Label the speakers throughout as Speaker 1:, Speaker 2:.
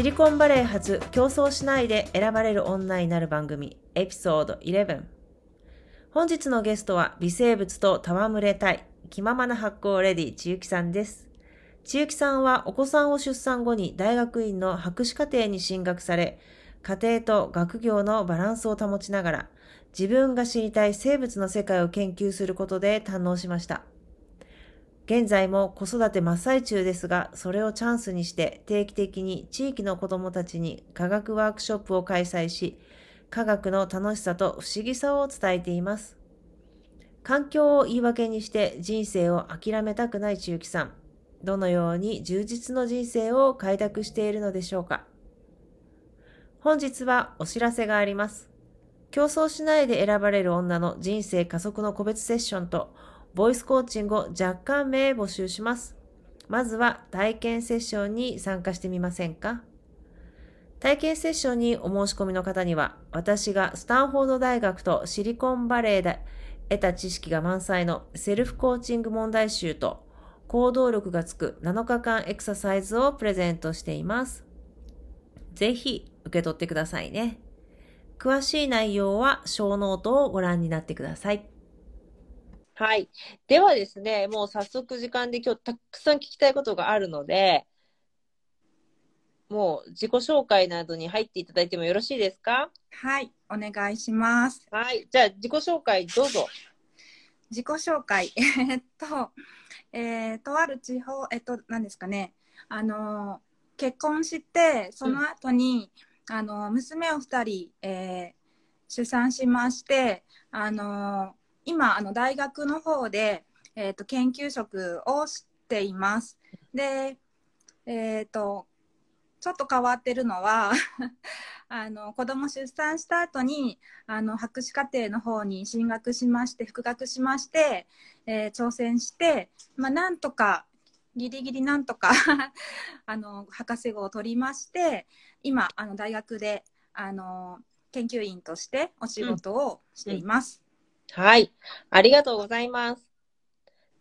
Speaker 1: シリコンバレー発競争しないで選ばれる女になる番組エピソード11本日のゲストは微生物と戯れたい気ままな発酵レディ千雪さんです千雪さんはお子さんを出産後に大学院の博士課程に進学され家庭と学業のバランスを保ちながら自分が知りたい生物の世界を研究することで堪能しました。現在も子育て真っ最中ですが、それをチャンスにして定期的に地域の子供たちに科学ワークショップを開催し、科学の楽しさと不思議さを伝えています。環境を言い訳にして人生を諦めたくない千雪さん。どのように充実の人生を開拓しているのでしょうか。本日はお知らせがあります。競争しないで選ばれる女の人生加速の個別セッションとボイスコーチングを若干名募集します。まずは体験セッションに参加してみませんか？体験セッションにお申し込みの方には、私がスタンフォード大学とシリコンバレーで得た知識が満載のセルフコーチング問題集と行動力がつく7日間エクササイズをプレゼントしています。ぜひ受け取ってくださいね。詳しい内容はショーノートをご覧になってください。はい。ではですね、もう早速時間で今日たくさん聞きたいことがあるので、もう自己紹介などに入っていただいてもよろしいですか？
Speaker 2: はい、お願いします。
Speaker 1: はい。じゃあ自己紹介どうぞ。
Speaker 2: 自己紹介。えっと、えー、とある地方、えっと、何ですかね、あの、結婚して、その後に、うん、あの、娘を2人、えー、出産しまして、あの、今、あの、大学の方で、えっ、と、研究職をしています。で、えっ、と、ちょっと変わってるのは あの子供出産した後にあの博士課程の方に進学しまして復学しまして、えー、挑戦して、まあ、なんとかギリギリなんとか あの博士号を取りまして今あの大学であの研究員としてお仕事をしています、
Speaker 1: うんうん、はいありがとうございます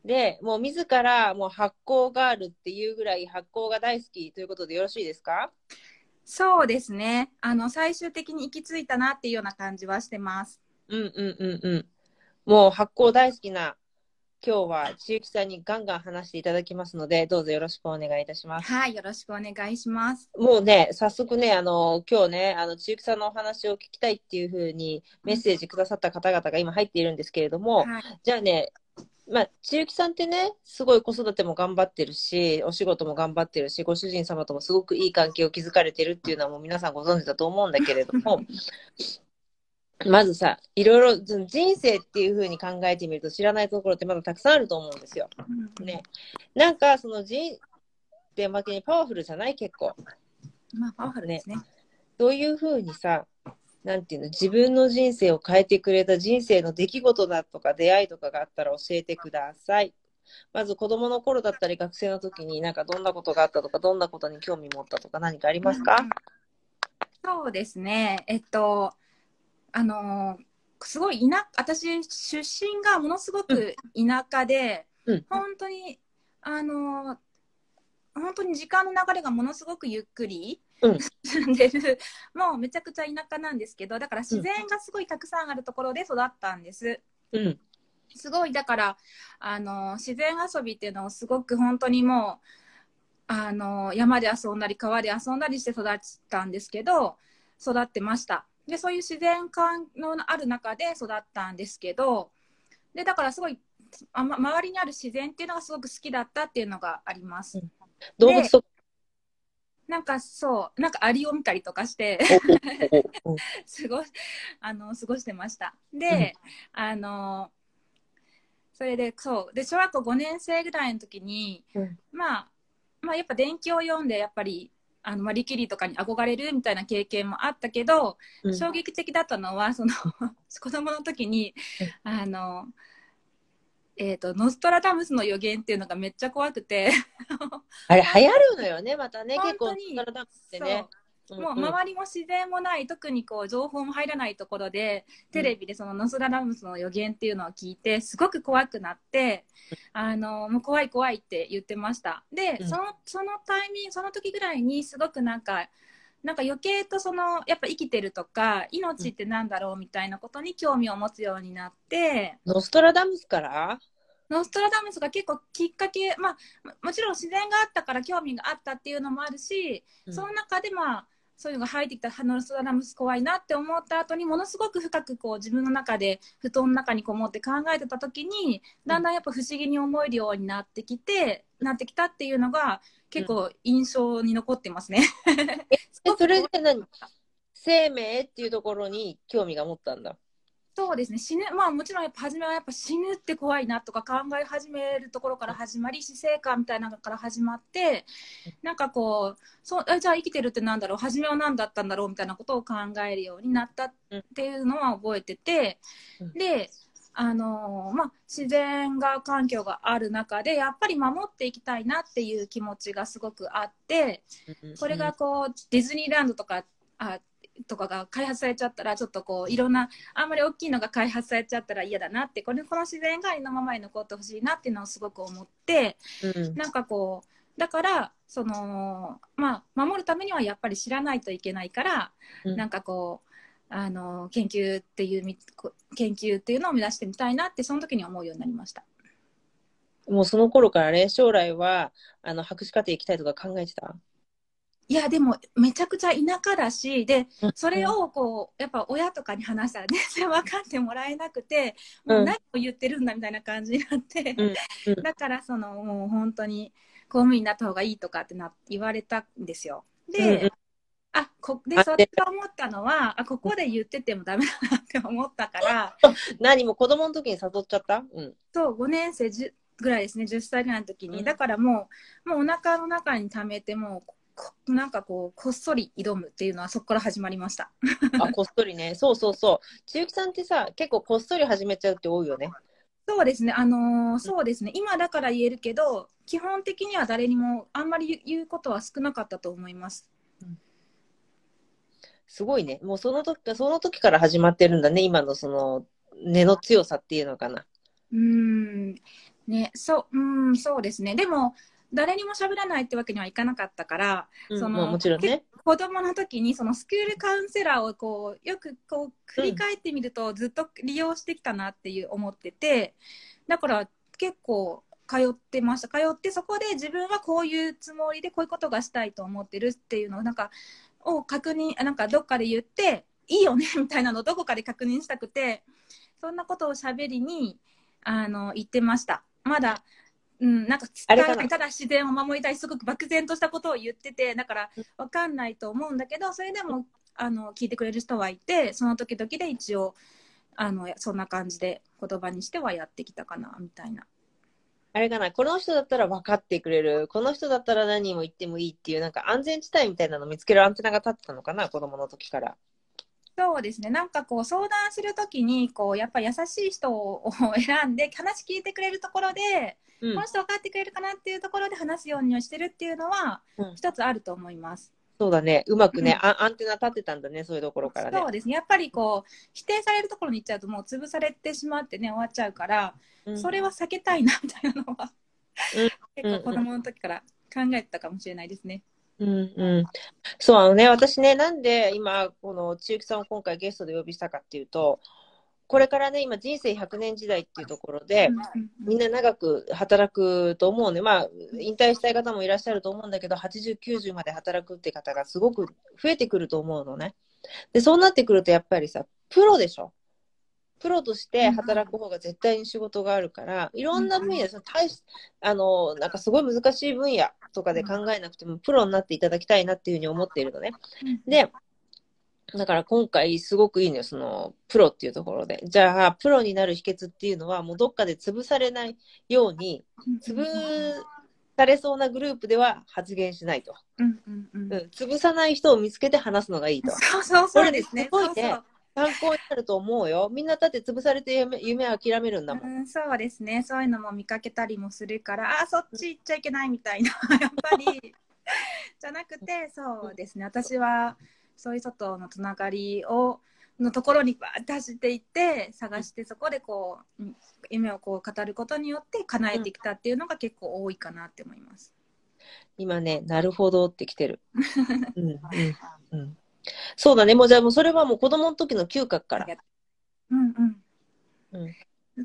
Speaker 1: で、もう自らもう発酵があるっていうぐらい発酵が大好きということでよろしいですか？
Speaker 2: そうですね。あの、最終的に行き着いたなっていうような感じはしてます。
Speaker 1: うんうんうんうん。もう発酵大好きな今日は千雪さんにガンガン話していただきますので、どうぞよろしくお願いいたします。
Speaker 2: はい、よろしくお願いします。
Speaker 1: もうね、早速ね、あの、今日ね、あの、千雪さんのお話を聞きたいっていうふうにメッセージくださった方々が今入っているんですけれども、はい、じゃあね、まあ、千雪さんってね、すごい子育ても頑張ってるし、お仕事も頑張ってるし、ご主人様ともすごくいい関係を築かれてるっていうのはもう皆さんご存知だと思うんだけれども、まずさ、いろいろ人生っていうふうに考えてみると知らないところってまだたくさんあると思うんですよ。ね。なんかその人って負けにパワフルじゃない？結構。
Speaker 2: まあパワフルですね。ね
Speaker 1: そういうふうにさ、なんていうの、自分の人生を変えてくれた人生の出来事だとか出会いとかがあったら教えてください。まず子供の頃だったり学生の時になんかどんなことがあったとか、どんなことに興味持ったとか何かありますか、
Speaker 2: そうですね。えっと、あのーすごい田私出身がものすごく田舎で、
Speaker 3: うん
Speaker 2: 本当にあのー本当に時間の流れがものすごくゆっくり
Speaker 3: うん
Speaker 2: 進んでる、もうめちゃくちゃ田舎なんですけどだから自然がすごいたくさんあるところで育ったんです。
Speaker 3: うん。
Speaker 2: すごいだからあの自然遊びっていうのをすごく本当にもうあの山で遊んだり川で遊んだりして育ったんですけど育ってましたでそういう自然感のある中で育ったんですけどでだからすごいあ、ま、周りにある自然っていうのがすごく好きだったっていうのがあります、
Speaker 3: うん。動物とか？
Speaker 2: なんかそうなんかアリを見たりとかして過 ごあの過ごしてました。で、あのそれでそうで小学校5年生ぐらいの時に、
Speaker 3: うん。
Speaker 2: まあまあやっぱ伝記を読んでやっぱりあのマリキュリーとかに憧れるみたいな経験もあったけど、
Speaker 3: うん。
Speaker 2: 衝撃的だったのはその 子供の時に、あのえー、とノストラダムスの予言っていうのがめっちゃ怖くて。
Speaker 3: あれ流行るのよね、またね、結構、
Speaker 2: 本当に
Speaker 3: 体ダムってね。
Speaker 2: もう周りも自然もない特にこう情報も入らないところでテレビでそのノストラダムスの予言っていうのを聞いてすごく怖くなってあのもう怖い怖いって言ってました。で、
Speaker 3: うん。
Speaker 2: そのそのタイミングその時ぐらいにすごくなんかなんか余計とそのやっぱ生きてるとか命ってなんだろうみたいなことに興味を持つようになって、
Speaker 3: ノストラダムスから？
Speaker 2: ノストラダムスが結構きっかけ、まあ、ももちろん自然があったから興味があったっていうのもあるし、
Speaker 3: うん。
Speaker 2: その中でまあそういうのが入ってきたノストラダムス怖いなって思った後にものすごく深くこう自分の中で布団の中にこもって考えてた時にだんだんやっぱ不思議に思えるようになってきて、なってきたっていうのが結構印象に残ってますね。
Speaker 3: え、それで何？生命っていうところに興味が持ったんだ。
Speaker 2: そうですね。死ぬまあもちろんやっぱ初めはやっぱ死ぬって怖いなとか考え始めるところから始まり死生観みたいなのから始まってなんかこうそうあじゃあ生きてるってなんだろう？初めは何だったんだろうみたいなことを考えるようになったっていうのは覚えてて、
Speaker 3: うん。
Speaker 2: であのーまあ、自然が環境がある中でやっぱり守っていきたいなっていう気持ちがすごくあってこれがこうディズニーランドとかあとかが開発されちゃったらちょっとこういろんなあんまり大きいのが開発されちゃったら嫌だなってこれこの自然がありのままに残ってほしいなっていうのをすごく思って
Speaker 3: うん。
Speaker 2: なんかこうだからそのまあ守るためにはやっぱり知らないといけないから、
Speaker 3: うん。
Speaker 2: なんかこうあの研究っていうみこ研究っていうのを目指してみたいなってその時に思うようになりました。
Speaker 3: もうその頃からね、将来はあの博士課程行きたいとか考えてた？
Speaker 2: いやでもめちゃくちゃ田舎だしで
Speaker 3: うん。
Speaker 2: それをこうやっぱ親とかに話したら全然分かってもらえなくてもう何を言ってるんだみたいな感じになって、
Speaker 3: うん。うん。
Speaker 2: だからそのもう本当に公務員になった方がいいとかってな言われたんですよ。で、
Speaker 3: うんうん。
Speaker 2: あこで
Speaker 3: あ
Speaker 2: それが思ったのはあここで言っててもダメだなって思ったから
Speaker 3: 何も子供の時に誘っちゃった？うん。
Speaker 2: そう5年生10ぐらいですね10歳ぐらいの時に、
Speaker 3: うん。
Speaker 2: だからもうもうお腹の中に溜めてもうこなんかこうこっそり挑むっていうのはそこから始まりました。
Speaker 3: あ、こっそりね。そうそうそう。千雪さんってさ、結構こっそり始めちゃうって多いよね。
Speaker 2: そうですね、あのーそうですね、今だから言えるけど、基本的には誰にもあんまり言うことは少なかったと思います。
Speaker 3: すごいね。もうその時か、その時から始まってるんだね。今のその根の強さっていうのかな。
Speaker 2: うーん、ね、そう、うーん、そうですね。でも、誰にも喋らないってわけにはいかなかったから、
Speaker 3: うん
Speaker 2: その
Speaker 3: まあもちろんね。
Speaker 2: 子供の時にそのスクールカウンセラーをこうよくこう振り返ってみるとずっと利用してきたなっていう思っててだから結構通ってました。通ってそこで自分はこういうつもりでこういうことがしたいと思ってるっていうのをなんかを確認あなんかどっかで言っていいよね みたいなのをどこかで確認したくてそんなことをしゃべりにあの言ってました。まだうん、なんか
Speaker 3: あれかな？
Speaker 2: ただ自然を守りたいすごく漠然としたことを言っててだからわかんないと思うんだけどそれでもあの聞いてくれる人はいてその時々で一応あのそんな感じで言葉にしてはやってきたかなみたいな。
Speaker 3: あれかな？この人だったら分かってくれる。この人だったら何も言ってもいいっていう、なんか安全地帯みたいなの見つけるアンテナが立ってたのかな？子供の時から。
Speaker 2: そうですねなんかこう相談するときにこうやっぱ優しい人を 選んで話聞いてくれるところで、
Speaker 3: うん
Speaker 2: この人分かってくれるかなっていうところで話すようにしてるっていうのは
Speaker 3: うん
Speaker 2: 一つあると思います。
Speaker 3: そうだね。うまくね、あアンテナ立てたんだね、そういうところからね。
Speaker 2: そうですね。やっぱりこう、否定されるところに行っちゃうともう潰されてしまってね、終わっちゃうから、
Speaker 3: うん
Speaker 2: それは避けたいな、みたいなのは、
Speaker 3: うん
Speaker 2: 結構子供の時から考えてたかもしれないですね。
Speaker 3: うんうん。そう、あのね、私ね、なんで今、この千雪さんを今回ゲストでお呼びしたかっていうと、これからね、今人生100年時代っていうところで、みんな長く働くと思うね。まあ、引退したい方もいらっしゃると思うんだけど、80、90まで働くって方がすごく増えてくると思うのね。で、そうなってくるとやっぱりさ、プロでしょ？プロとして働く方が絶対に仕事があるから、いろんな分野、その大し、あの、なんかすごい難しい分野とかで考えなくても、プロになっていただきたいなっていうふうに思っているのね。で、だから今回すごくいいのよ、そのプロっていうところで。じゃあ、プロになる秘訣っていうのは、もうどっかで潰されないように、潰されそうなグループでは発言しないと。
Speaker 2: うんうんうん。
Speaker 3: うん、潰さない人を見つけて話すのがいいと。
Speaker 2: そうそうそうですね。
Speaker 3: すごいね
Speaker 2: そうそう
Speaker 3: 参考になると思うよ。みんなだって潰されて夢夢諦めるんだもん。
Speaker 2: うん、そうですね。そういうのも見かけたりもするから、あ、そっち行っちゃいけないみたいな、やっぱり、じゃなくて、そうですね。私は、そういう外のつながりを、のところにバーって走っていって、探して、そこでこう、うん夢をこう語ることによって叶えてきたっていうのが結構多いかなって思います。
Speaker 3: 今ね、なるほどってきてる。うんうんうん、そうだね。もうじゃあもうそれはもう子供の時の嗅覚から。
Speaker 2: うんうん。
Speaker 3: うん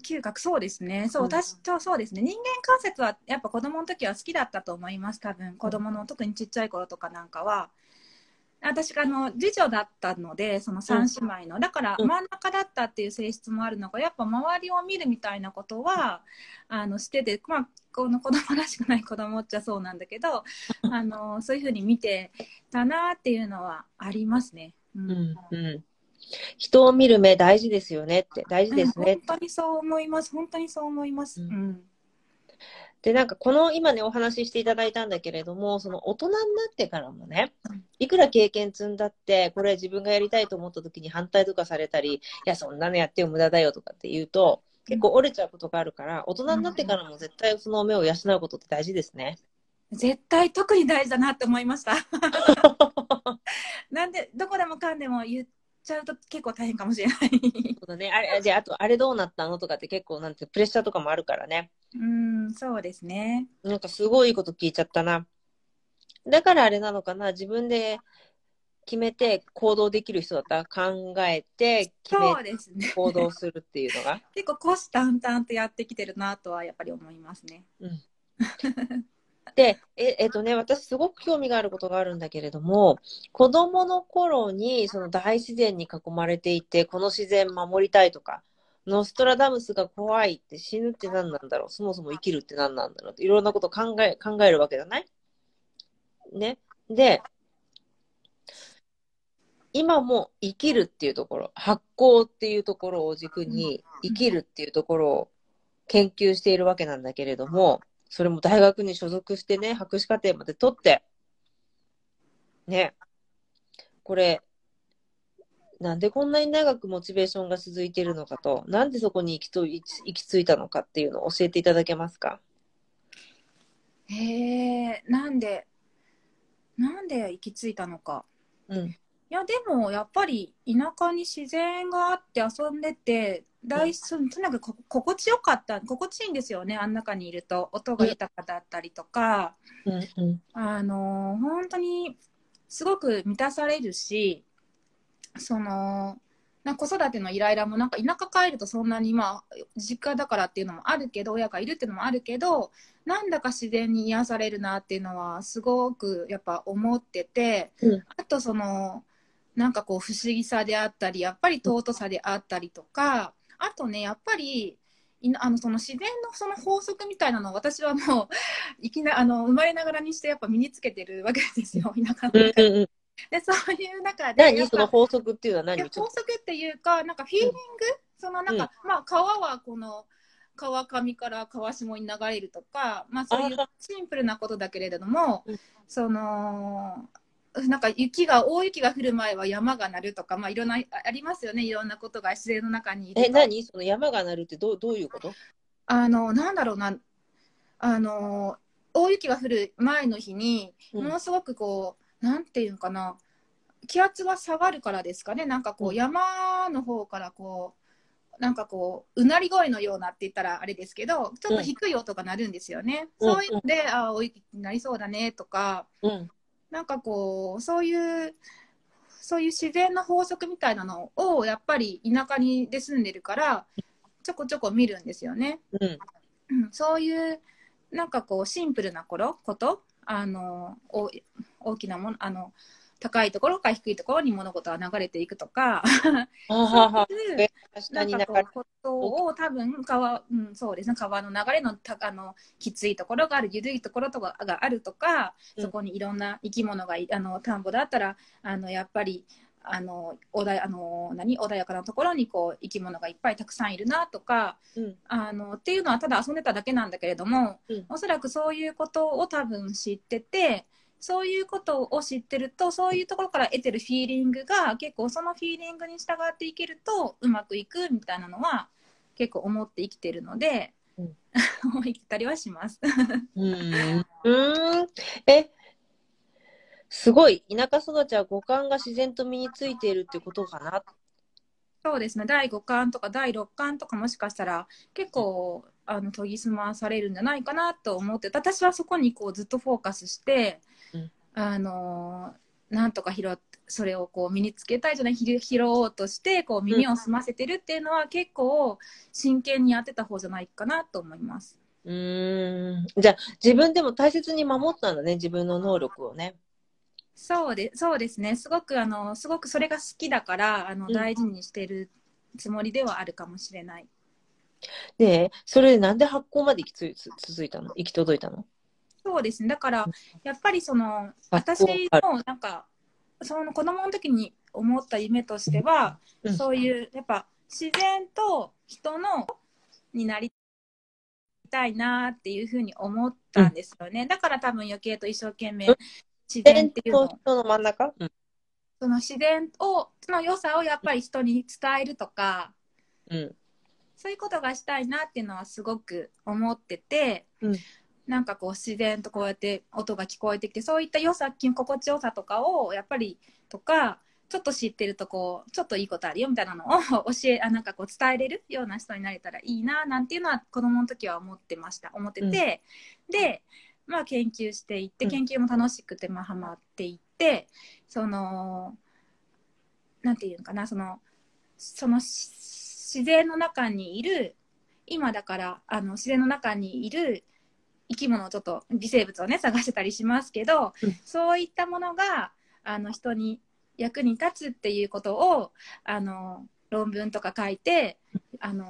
Speaker 2: 嗅覚そうですね。そう、
Speaker 3: うん
Speaker 2: 私とそうですね。人間観察はやっぱ子供の時は好きだったと思います。多分子供の特にちっちゃい頃とかなんかは。私があの次女だったのでその三姉妹の、だから
Speaker 3: うん
Speaker 2: 真ん中だったっていう性質もあるのがやっぱ周りを見るみたいなことはあのしててまあこの子供らしくない子供っちゃそうなんだけど あのそういうふうに見てたなっていうのはありますね。うん
Speaker 3: うんうん、人を見る目大事ですよねって、大事ですね
Speaker 2: うん、本当にそう思います。本当にそう思います。
Speaker 3: う
Speaker 2: うんん。
Speaker 3: で、なんかこの今ね、お話ししていただいたんだけれども、その大人になってからもね
Speaker 2: うん、
Speaker 3: いくら経験積んだって、これ自分がやりたいと思った時に反対とかされたり、いや、そんなのやってよ無駄だよとかって言うと、結構折れちゃうことがあるから、大人になってからも絶対その目を養うことって大事ですね。
Speaker 2: 絶対特に大事だなって思いました。なんでどこでもかんでも言っちゃうと結構大変かもしれない。
Speaker 3: そうだね。あれ、じゃあ、あと、あれどうなったのとかって結構、なんて、プレッシャーとかもあるからね。
Speaker 2: うん、そうですね。
Speaker 3: なんかすごいこと聞いちゃったな。だからあれなのかな、自分で決めて行動できる人だったら考えて決め
Speaker 2: そうですね。
Speaker 3: 行動するっていうのが。
Speaker 2: 結構虎視眈々とやってきてるなとはやっぱり思いますね。
Speaker 3: で、ええっとね、私すごく興味があることがあるんだけれども、子供の頃にその大自然に囲まれていて、この自然守りたいとか、ノストラダムスが怖いって死ぬって何なんだろう、そもそも生きるって何なんだろうっていろんなこと考え、考えるわけじゃない？ね。で、今も生きるっていうところ、発酵っていうところを軸に生きるっていうところを研究しているわけなんだけれども、それも大学に所属してね、博士課程まで取って、ね、これ、なんでこんなに長くモチベーションが続いているのかと、なんでそこに行きと行き着いたのかっていうのを教えていただけますか？
Speaker 2: へえ、なんで、なんで行き着いたのか。
Speaker 3: うん。
Speaker 2: いや、でもやっぱり田舎に自然があって遊んでて、大そとにかくこ心地よかった、心地いいんですよね、あん中にいると。音が豊かだったりとか、
Speaker 3: うんうん。
Speaker 2: あの本当にすごく満たされるし、その、な子育てのイライラもなんか田舎帰るとそんなにまあ実家だからっていうのもあるけど親がいるっていうのもあるけどなんだか自然に癒されるなっていうのはすごくやっぱ思ってて、
Speaker 3: うん
Speaker 2: あとそのなんかこう不思議さであったりやっぱり尊さであったりとかあとねやっぱりいなあのその自然のその法則みたいなのを私はもう いきなあの生まれながらにしてやっぱ身につけてるわけですよ田舎の中で。
Speaker 3: うんうんうん。
Speaker 2: でそういう中で
Speaker 3: その法則っていうのは何？
Speaker 2: 法則っていうか、なんかフィーリング、そのなんか、まあ川はこの川上から川下に流れるとか、まあそういう
Speaker 3: あ
Speaker 2: シンプルなことだけれども
Speaker 3: うん、
Speaker 2: その、なんか雪が、大雪が降る前は山が鳴るとか、まあいろんな、あありますよね、いろんなことが自然の中に
Speaker 3: え、何？その山が鳴るってどうどういうこと？
Speaker 2: あの、なんだろうな、あの、大雪が降る前の日に、
Speaker 3: うん。
Speaker 2: ものすごくこう、なんていうんかな、気圧が下がるからですかね、なんかこ
Speaker 3: う
Speaker 2: うん。山の方からこう、なんかこう、うなり声のようなって言ったらあれですけど、ちょっと低い音が鳴るんですよね。
Speaker 3: うん。
Speaker 2: そういうので、ああ、大雪になりそうだねとか、
Speaker 3: うん。
Speaker 2: なんかこう、そういう、そういう自然の法則みたいなのを、やっぱり田舎にで住んでるから、ちょこちょこ見るんですよね。
Speaker 3: うん。
Speaker 2: うん、そういうなんかこうシンプルな頃ことあのお大きなものあの高いところから低いところに物事が流れていくとか。
Speaker 3: ははは。
Speaker 2: そういう
Speaker 3: え
Speaker 2: なんかこうことを多分川,、うん、そうですね。川の流れのたあのきついところがある緩いところとかがあるとか
Speaker 3: うん。
Speaker 2: そこにいろんな生き物がいあの田んぼだったらあのやっぱりあの穏やあの何？穏やかなところにこう生き物がいっぱいたくさんいるなとか
Speaker 3: うん。
Speaker 2: あのっていうのはただ遊んでただけなんだけれども、
Speaker 3: うん。
Speaker 2: おそらくそういうことを多分知っててそういうことを知ってるとそういうところから得てるフィーリングが結構そのフィーリングに従っていけるとうまくいくみたいなのは結構思って生きてるので、
Speaker 3: うん
Speaker 2: 生きたりはします。
Speaker 3: うん。うん。え、すごい。田舎育ちは五感が自然と身についているってことかな？
Speaker 2: そうですね第5巻とか第6巻とかもしかしたら結構あの研ぎ澄まされるんじゃないかなと思って私はそこにこうずっとフォーカスして、
Speaker 3: うん
Speaker 2: あのなんとか拾っそれをこう身につけたいじゃない拾拾おうとしてこう耳を澄ませてるっていうのは結構真剣にやってた方じゃないかなと思います。
Speaker 3: うーん。じゃあ、自分でも大切に守ったんだね、自分の能力をね。
Speaker 2: そうでそうですねすごくあのすごくそれが好きだからあの
Speaker 3: うん
Speaker 2: 大事にしてるつもりではあるかもしれない。
Speaker 3: で、それでなんで発酵まで行きつつ続いたの？行き届いたの？
Speaker 2: そうですね。だから、やっぱりその、
Speaker 3: 学
Speaker 2: 私の、なんか、その子供の時に思った夢としては、
Speaker 3: うん
Speaker 2: そういう、やっぱ、自然と人の、になりたいなっていうふうに思ったんですよね。だから多分余計と一生懸命
Speaker 3: うん、
Speaker 2: 自然っていうの
Speaker 3: 人の真ん中？うん。
Speaker 2: その自然を、その良さをやっぱり人に伝えるとか、
Speaker 3: うん。
Speaker 2: そういうことがしたいなっていうのはすごく思ってて、
Speaker 3: うん
Speaker 2: なんかこう自然とこうやって音が聞こえてきてそういった良さ心地よさとかをやっぱりとかちょっと知ってるとこうちょっといいことあるよみたいなのを 教えあなんかこう伝えれるような人になれたらいいななんていうのは子供の時は思ってました。思ってて、でまあ研究していって
Speaker 3: うん。
Speaker 2: 研究も楽しくてまあハマっていってそのなんていうのかなそのそのし自然の中にいる今だからあの自然の中にいる生き物をちょっと微生物をね探してたりしますけど、
Speaker 3: うん。
Speaker 2: そういったものがあの人に役に立つっていうことをあの論文とか書いてあの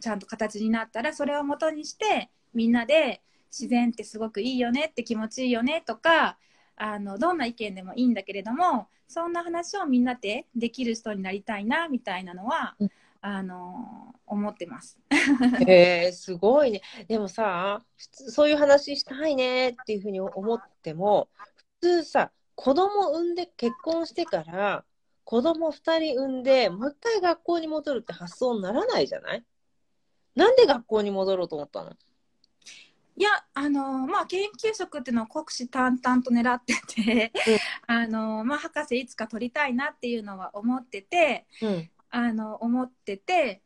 Speaker 2: ちゃんと形になったらそれを元にしてみんなで自然ってすごくいいよねって気持ちいいよねとかあのどんな意見でもいいんだけれどもそんな話をみんなでできる人になりたいなみたいなのは、
Speaker 3: うん
Speaker 2: あの思ってます。
Speaker 3: へえすごいね。でもさ、普通そういう話したいねっていうふうに思っても、普通さ、子供産んで結婚してから、子供二人産んで、もう一回学校に戻るって発想にならないじゃない？なんで学校に戻ろうと思ったの？
Speaker 2: いや、あのまあ、研究職っていうのを国士淡々と狙ってて、あのまあ、博士いつか取りたいなっていうのは思ってて、
Speaker 3: うん。
Speaker 2: あの思ってて、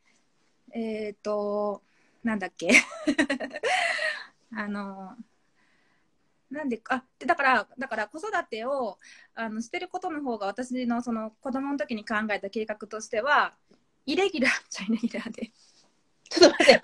Speaker 2: えっ、と、なんだっけ、あの、なんであでだからだから子育てをあのしてることの方が私のその子供の時に考えた計画としてはイレギュラーっちゃイレギュラーで。
Speaker 3: ちょっと待って。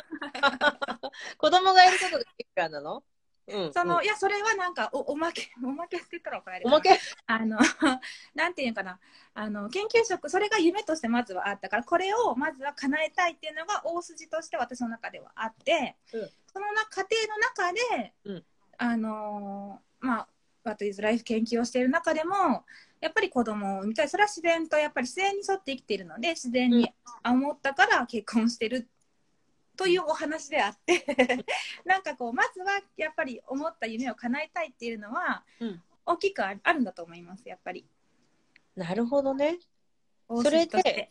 Speaker 3: 子供がいることがいいからなの？うん。
Speaker 2: その、
Speaker 3: うん。
Speaker 2: いやそれはなんかおおまけ おまけって言ったら怒られる
Speaker 3: おまけ？
Speaker 2: あの、なんていうのかな、あの、研究職、それが夢としてまずはあったから、これをまずは叶えたいっていうのが大筋として私の中ではあって、
Speaker 3: うん。
Speaker 2: そのな過程の中で、
Speaker 3: うん。
Speaker 2: あのーまあ、What is Life? 研究をしている中でも、やっぱり子供を産みたい。それは自然と、やっぱり自然に沿って生きているので、自然に思ったから結婚してるというお話であって、なんかこう、まずはやっぱり思った夢を叶えたいっていうのは、
Speaker 3: うん
Speaker 2: 大きくあるんだと思います、やっぱり。
Speaker 3: なるほどね。
Speaker 2: 大
Speaker 3: それで、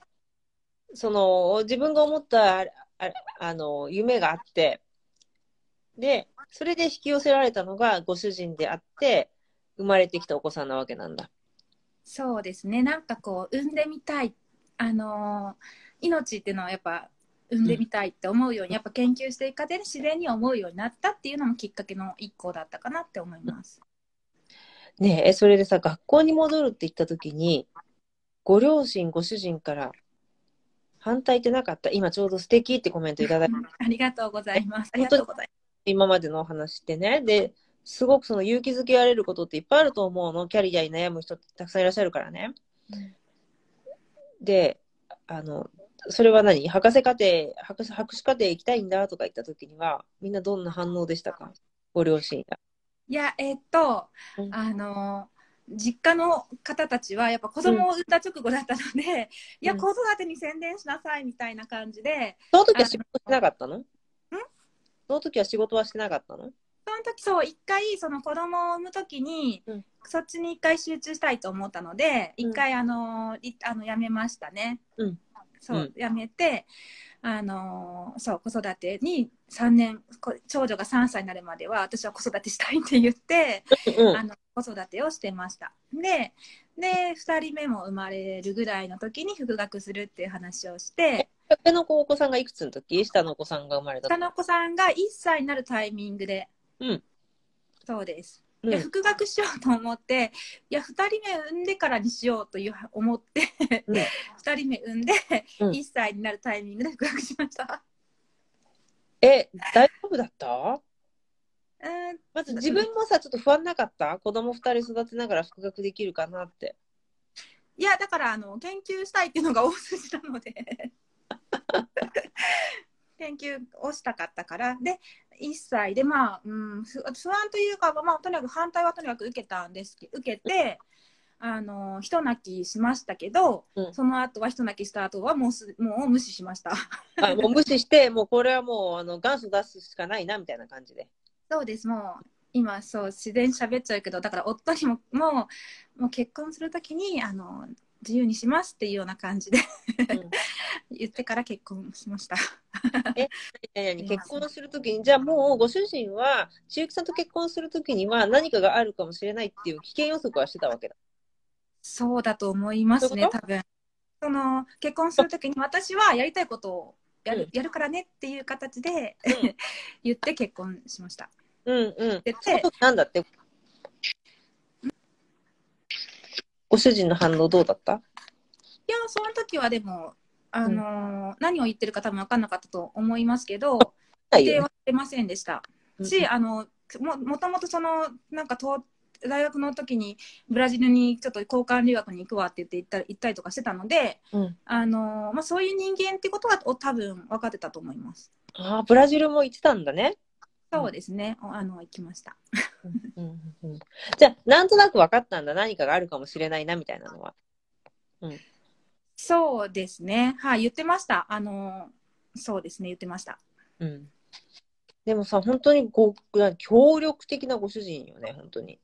Speaker 3: その、自分が思った、あああの、夢があって、で、それで引き寄せられたのがご主人であって、
Speaker 1: 生まれてきたお子さんなわけなんだ。
Speaker 2: そうですね。なんかこう、産んでみたい。あのー命っていうのはやっぱ、産んでみたいって思うように、やっぱ研究していく過程で自然に思うようになったっていうのもきっかけの一個だったかなって思います。
Speaker 1: ねえ、それでさ、学校に戻るって言った時に、ご両親、ご主人から反対ってなかった？今ちょうど素敵ってコメントいただいて、
Speaker 2: ありがとうございます。ありがとうござい
Speaker 1: 今までのお話ってね。で、すごくその勇気づけられることっていっぱいあると思うの。キャリアに悩む人ってたくさんいらっしゃるからね。
Speaker 2: ます。
Speaker 1: で、あの、それは何？博士課程、博士、博士課程行きたいんだとか言った時には、みんなどんな反応でしたか？ご両親や。
Speaker 2: いや、えっと、
Speaker 1: うん。
Speaker 2: あのー実家の方たちはやっぱ子供を産んだ直後だったので、いや、
Speaker 1: うん。
Speaker 2: 子育てに専念しなさいみたいな感じで、
Speaker 1: その時は仕事してなかったのん？その時は仕事はしてなかったの？
Speaker 2: その時そう一回その子供を産む時に、
Speaker 1: うん。
Speaker 2: そっちに一回集中したいと思ったので
Speaker 1: うん。
Speaker 2: 一回あのいあのやめましたね。
Speaker 1: うん
Speaker 2: そう、
Speaker 1: うん。
Speaker 2: やめてあのそう子育てに3年こ長女が3歳になるまでは私は子育てしたいって言って、
Speaker 1: うん
Speaker 2: あの子育てをしてました。でで2人目も生まれるぐらいの時に復学するっていう話をして
Speaker 1: 上の子お子さんがいくつの時？下のお子さんが生まれた
Speaker 2: 下の子さんが1歳になるタイミングで、
Speaker 1: うん。
Speaker 2: そうです。
Speaker 1: うん。
Speaker 2: で復学しようと思っていや2人目産んでからにしようという思って、
Speaker 1: うん。
Speaker 2: 2人目産んで
Speaker 1: うん。
Speaker 2: 1歳になるタイミングで復学しました。
Speaker 1: え、大丈夫だった？
Speaker 2: うん。
Speaker 1: まず自分もさ、ちょっと不安なかった？子供二人育てながら復学できるかなって。
Speaker 2: いやだからあの研究したいっていうのが大筋なので。研究をしたかったから。で1歳。でまあ、うん、不不安というか、まあ、とにかく反対はとにかく受けたんですけ受けてあの一泣きしましたけど、
Speaker 1: うん。
Speaker 2: その後は一泣きした後はもうすもう無視しました。
Speaker 1: あもう無視して、もうこれはもうあの元祖出すしかないなみたいな感じで。
Speaker 2: そうです。もう今そう自然に喋っちゃうけどだから夫にももうもう結婚するときにあの自由にしますっていうような感じで
Speaker 1: うん
Speaker 2: 言ってから結婚しました。
Speaker 1: 何々 結婚するときに、じゃあもうご主人は、千雪さんと結婚するときには何かがあるかもしれないっていう危険予測はしてたわけだ。
Speaker 2: そうだと思いますね多分その結婚するときに私はやりたいことをやる,、
Speaker 1: うん
Speaker 2: やるからねっていう形で、
Speaker 1: うん
Speaker 2: 言って結婚しました。
Speaker 1: うんうん。
Speaker 2: で
Speaker 1: なんだって？ご主人の反応どうだった？
Speaker 2: いやその時はでもあのー何を言ってるか多分分かんなかったと思いますけど否定はしてませんでした。
Speaker 1: うん
Speaker 2: し、あのももともとそのなんかと大学の時にブラジルにちょっと交換留学に行くわって言って行った行ったりとかしてたので、
Speaker 1: うん
Speaker 2: あのまあ、そういう人間ってことはお多分分かってたと思います。
Speaker 1: ああ、ブラジルも行ってたんだね。
Speaker 2: そうですね、おあの行きました。
Speaker 1: うんうんうんじゃあ、なんとなく分かったんだ。何かがあるかもしれないな、みたいなのは。
Speaker 2: そうですね、はい、言ってました。あのそうですね、言ってました。
Speaker 1: うん。でもさ、本当にご協力的なご主人よね、本当に。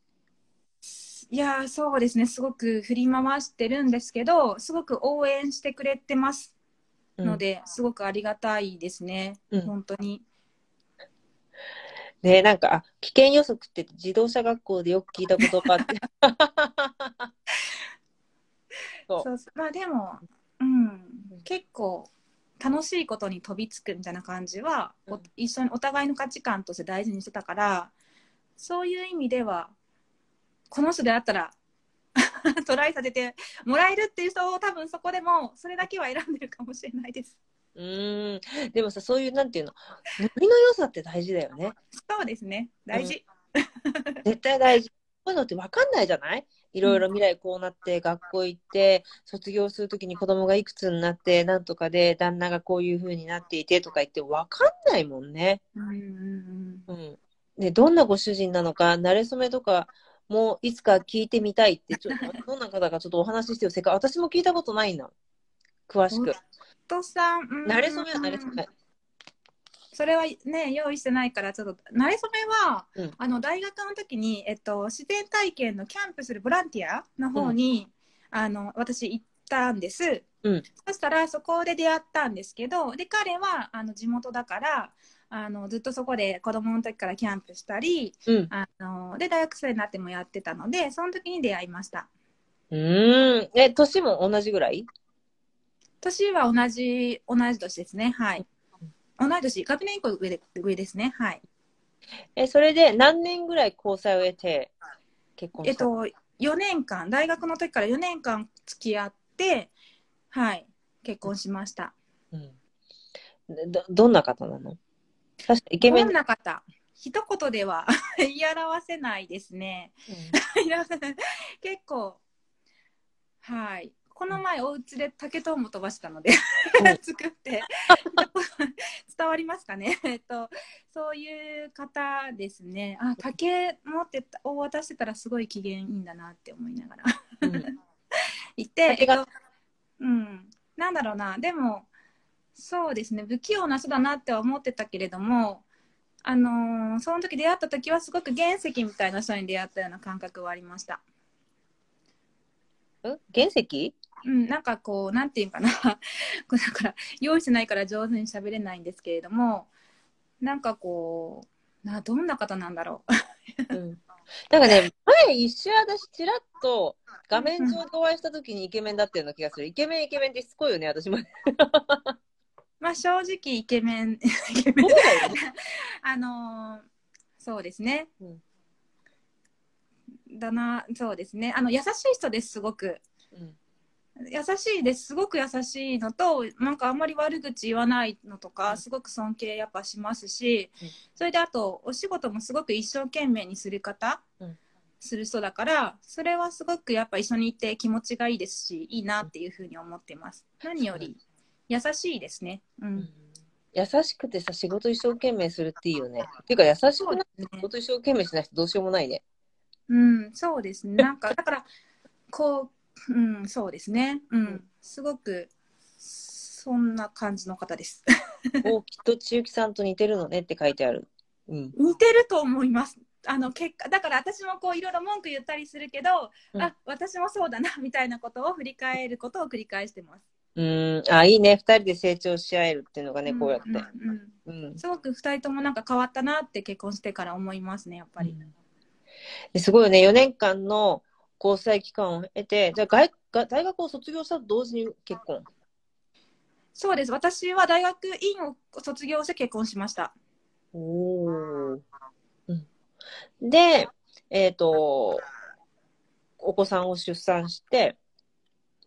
Speaker 2: いやーそうですね、すごく振り回してるんですけど、すごく応援してくれてます
Speaker 1: うん
Speaker 2: ので、すごくありがたいですね、
Speaker 1: うん
Speaker 2: 本当に。
Speaker 1: ねなんか、あ、危険予測って自動車学校でよく聞いた言葉って。そう
Speaker 2: まあでも、うん、結構楽しいことに飛びつくみたいな感じは、お
Speaker 1: うん
Speaker 2: 一緒にお互いの価値観として大事にしてたからそういう意味ではこの人であったら トライさせてもらえるっていう人を多分そこでもそれだけは選んでるかもしれないです。
Speaker 1: うーん。でもさ、そういう、なんていうの、ノリの良さって大事だよね。
Speaker 2: そうですね大事、
Speaker 1: 絶対大事。こういうのって分かんないじゃない？いろいろ未来こうなって、学校行って、卒業するときに子供がいくつになって、なんとかで、旦那がこういう風になっていてとか言って分かんないもんね。
Speaker 2: うんうんうん
Speaker 1: うん。で、どんなご主人なのか、慣れ初めとか、もういつか聞いてみたいって、ちょっと、どんな方かちょっとお話ししてよ。せっかく、私も聞いたことないな。詳しく。
Speaker 2: とさん、うん
Speaker 1: 慣れ初めは慣れ初め。
Speaker 2: それはね用意してないからちょっと慣れ初めは、
Speaker 1: うん。
Speaker 2: あの大学の時に、えっと、自然体験のキャンプするボランティアの方に、あの私行ったんです、
Speaker 1: うん。
Speaker 2: そしたらそこで出会ったんですけどで彼はあの地元だからあのずっとそこで子供の時からキャンプしたり
Speaker 1: うん。
Speaker 2: あので大学生になってもやってたのでその時に出会いました。
Speaker 1: うーん。え、年も同じぐらい？
Speaker 2: 年は同じ同じ年ですね。はい。同い年学年1個上で上ですね。はい。
Speaker 1: え、それで何年ぐらい交際を得て結婚した？
Speaker 2: えっと4年間大学の時から4年間付き合ってはい。結婚しました。
Speaker 1: うん。ど、どんな方なの？確かイケメン？
Speaker 2: どんな方？一言では 言い表せないですね。言い表せない。結構、はい。この前、お家で竹とんぼ飛ばしたので、作って、伝わりますかね？えっと、そういう方ですね。あ、竹持ってたを渡してたらすごい機嫌いいんだなって思いながら
Speaker 1: うんうん
Speaker 2: いて、えっと、うん。なんだろうな。でも、そうですね。不器用な人だなっては思ってたけれども、あのーその時出会った時はすごく原石みたいな人に出会ったような感覚はありました。
Speaker 1: ん？原石？
Speaker 2: うん、なんかこう、なんていうかな。だから、用意してないから上手に喋れないんですけれども、なんかこう、などんな方なんだろう。
Speaker 1: うん。なんかね、前一瞬私ちらっと画面上でお会いした時にイケメンだったような気がする。イケメンイケメンってしつこいよね、私も。
Speaker 2: まあ正直イケメン、イケメン。あのーそうですね。
Speaker 1: うん
Speaker 2: だな、そうですね。あの、優しい人です、すごく。
Speaker 1: うん
Speaker 2: 優しいです。すごく優しいのと、なんかあんまり悪口言わないのとか、すごく尊敬やっぱしますし
Speaker 1: うん、
Speaker 2: それであと、お仕事もすごく一生懸命にする方
Speaker 1: うん、
Speaker 2: する人だから、それはすごくやっぱ一緒にいて気持ちがいいですし、いいなっていうふうに思ってます。何より優しいですね。う。
Speaker 1: うんん優しくてさ、仕事一生懸命するっていいよね。っていうか、優しくない
Speaker 2: そうですね
Speaker 1: 仕。事一生懸命しない人どうしようもないね。
Speaker 2: うん、そうですね。なんか、だから、こう、うん、そうですね。う
Speaker 1: うん
Speaker 2: ん、すごく、そんな感じの方です。
Speaker 1: おきっと千雪さんと似てるのねって書いてある。うん。
Speaker 2: 似てると思います。あの結果だから私もこういろいろ文句言ったりするけど、
Speaker 1: うん
Speaker 2: あ私もそうだなみたいなことを振り返ることを繰り返してます。
Speaker 1: うーん。あ、いいね。二人で成長し合えるっていうのがね、こうやって。
Speaker 2: んうん
Speaker 1: うん。
Speaker 2: すごく二人ともなんか変わったなって結婚してから思いますねやっぱり。
Speaker 1: ですごいよね。4年間の交際期間を経て、じゃあ大学を卒業したと同時に結婚？
Speaker 2: そうです私は大学院を卒業して結婚しました。
Speaker 1: おお。うん。で、えっ、と、お子さんを出産して、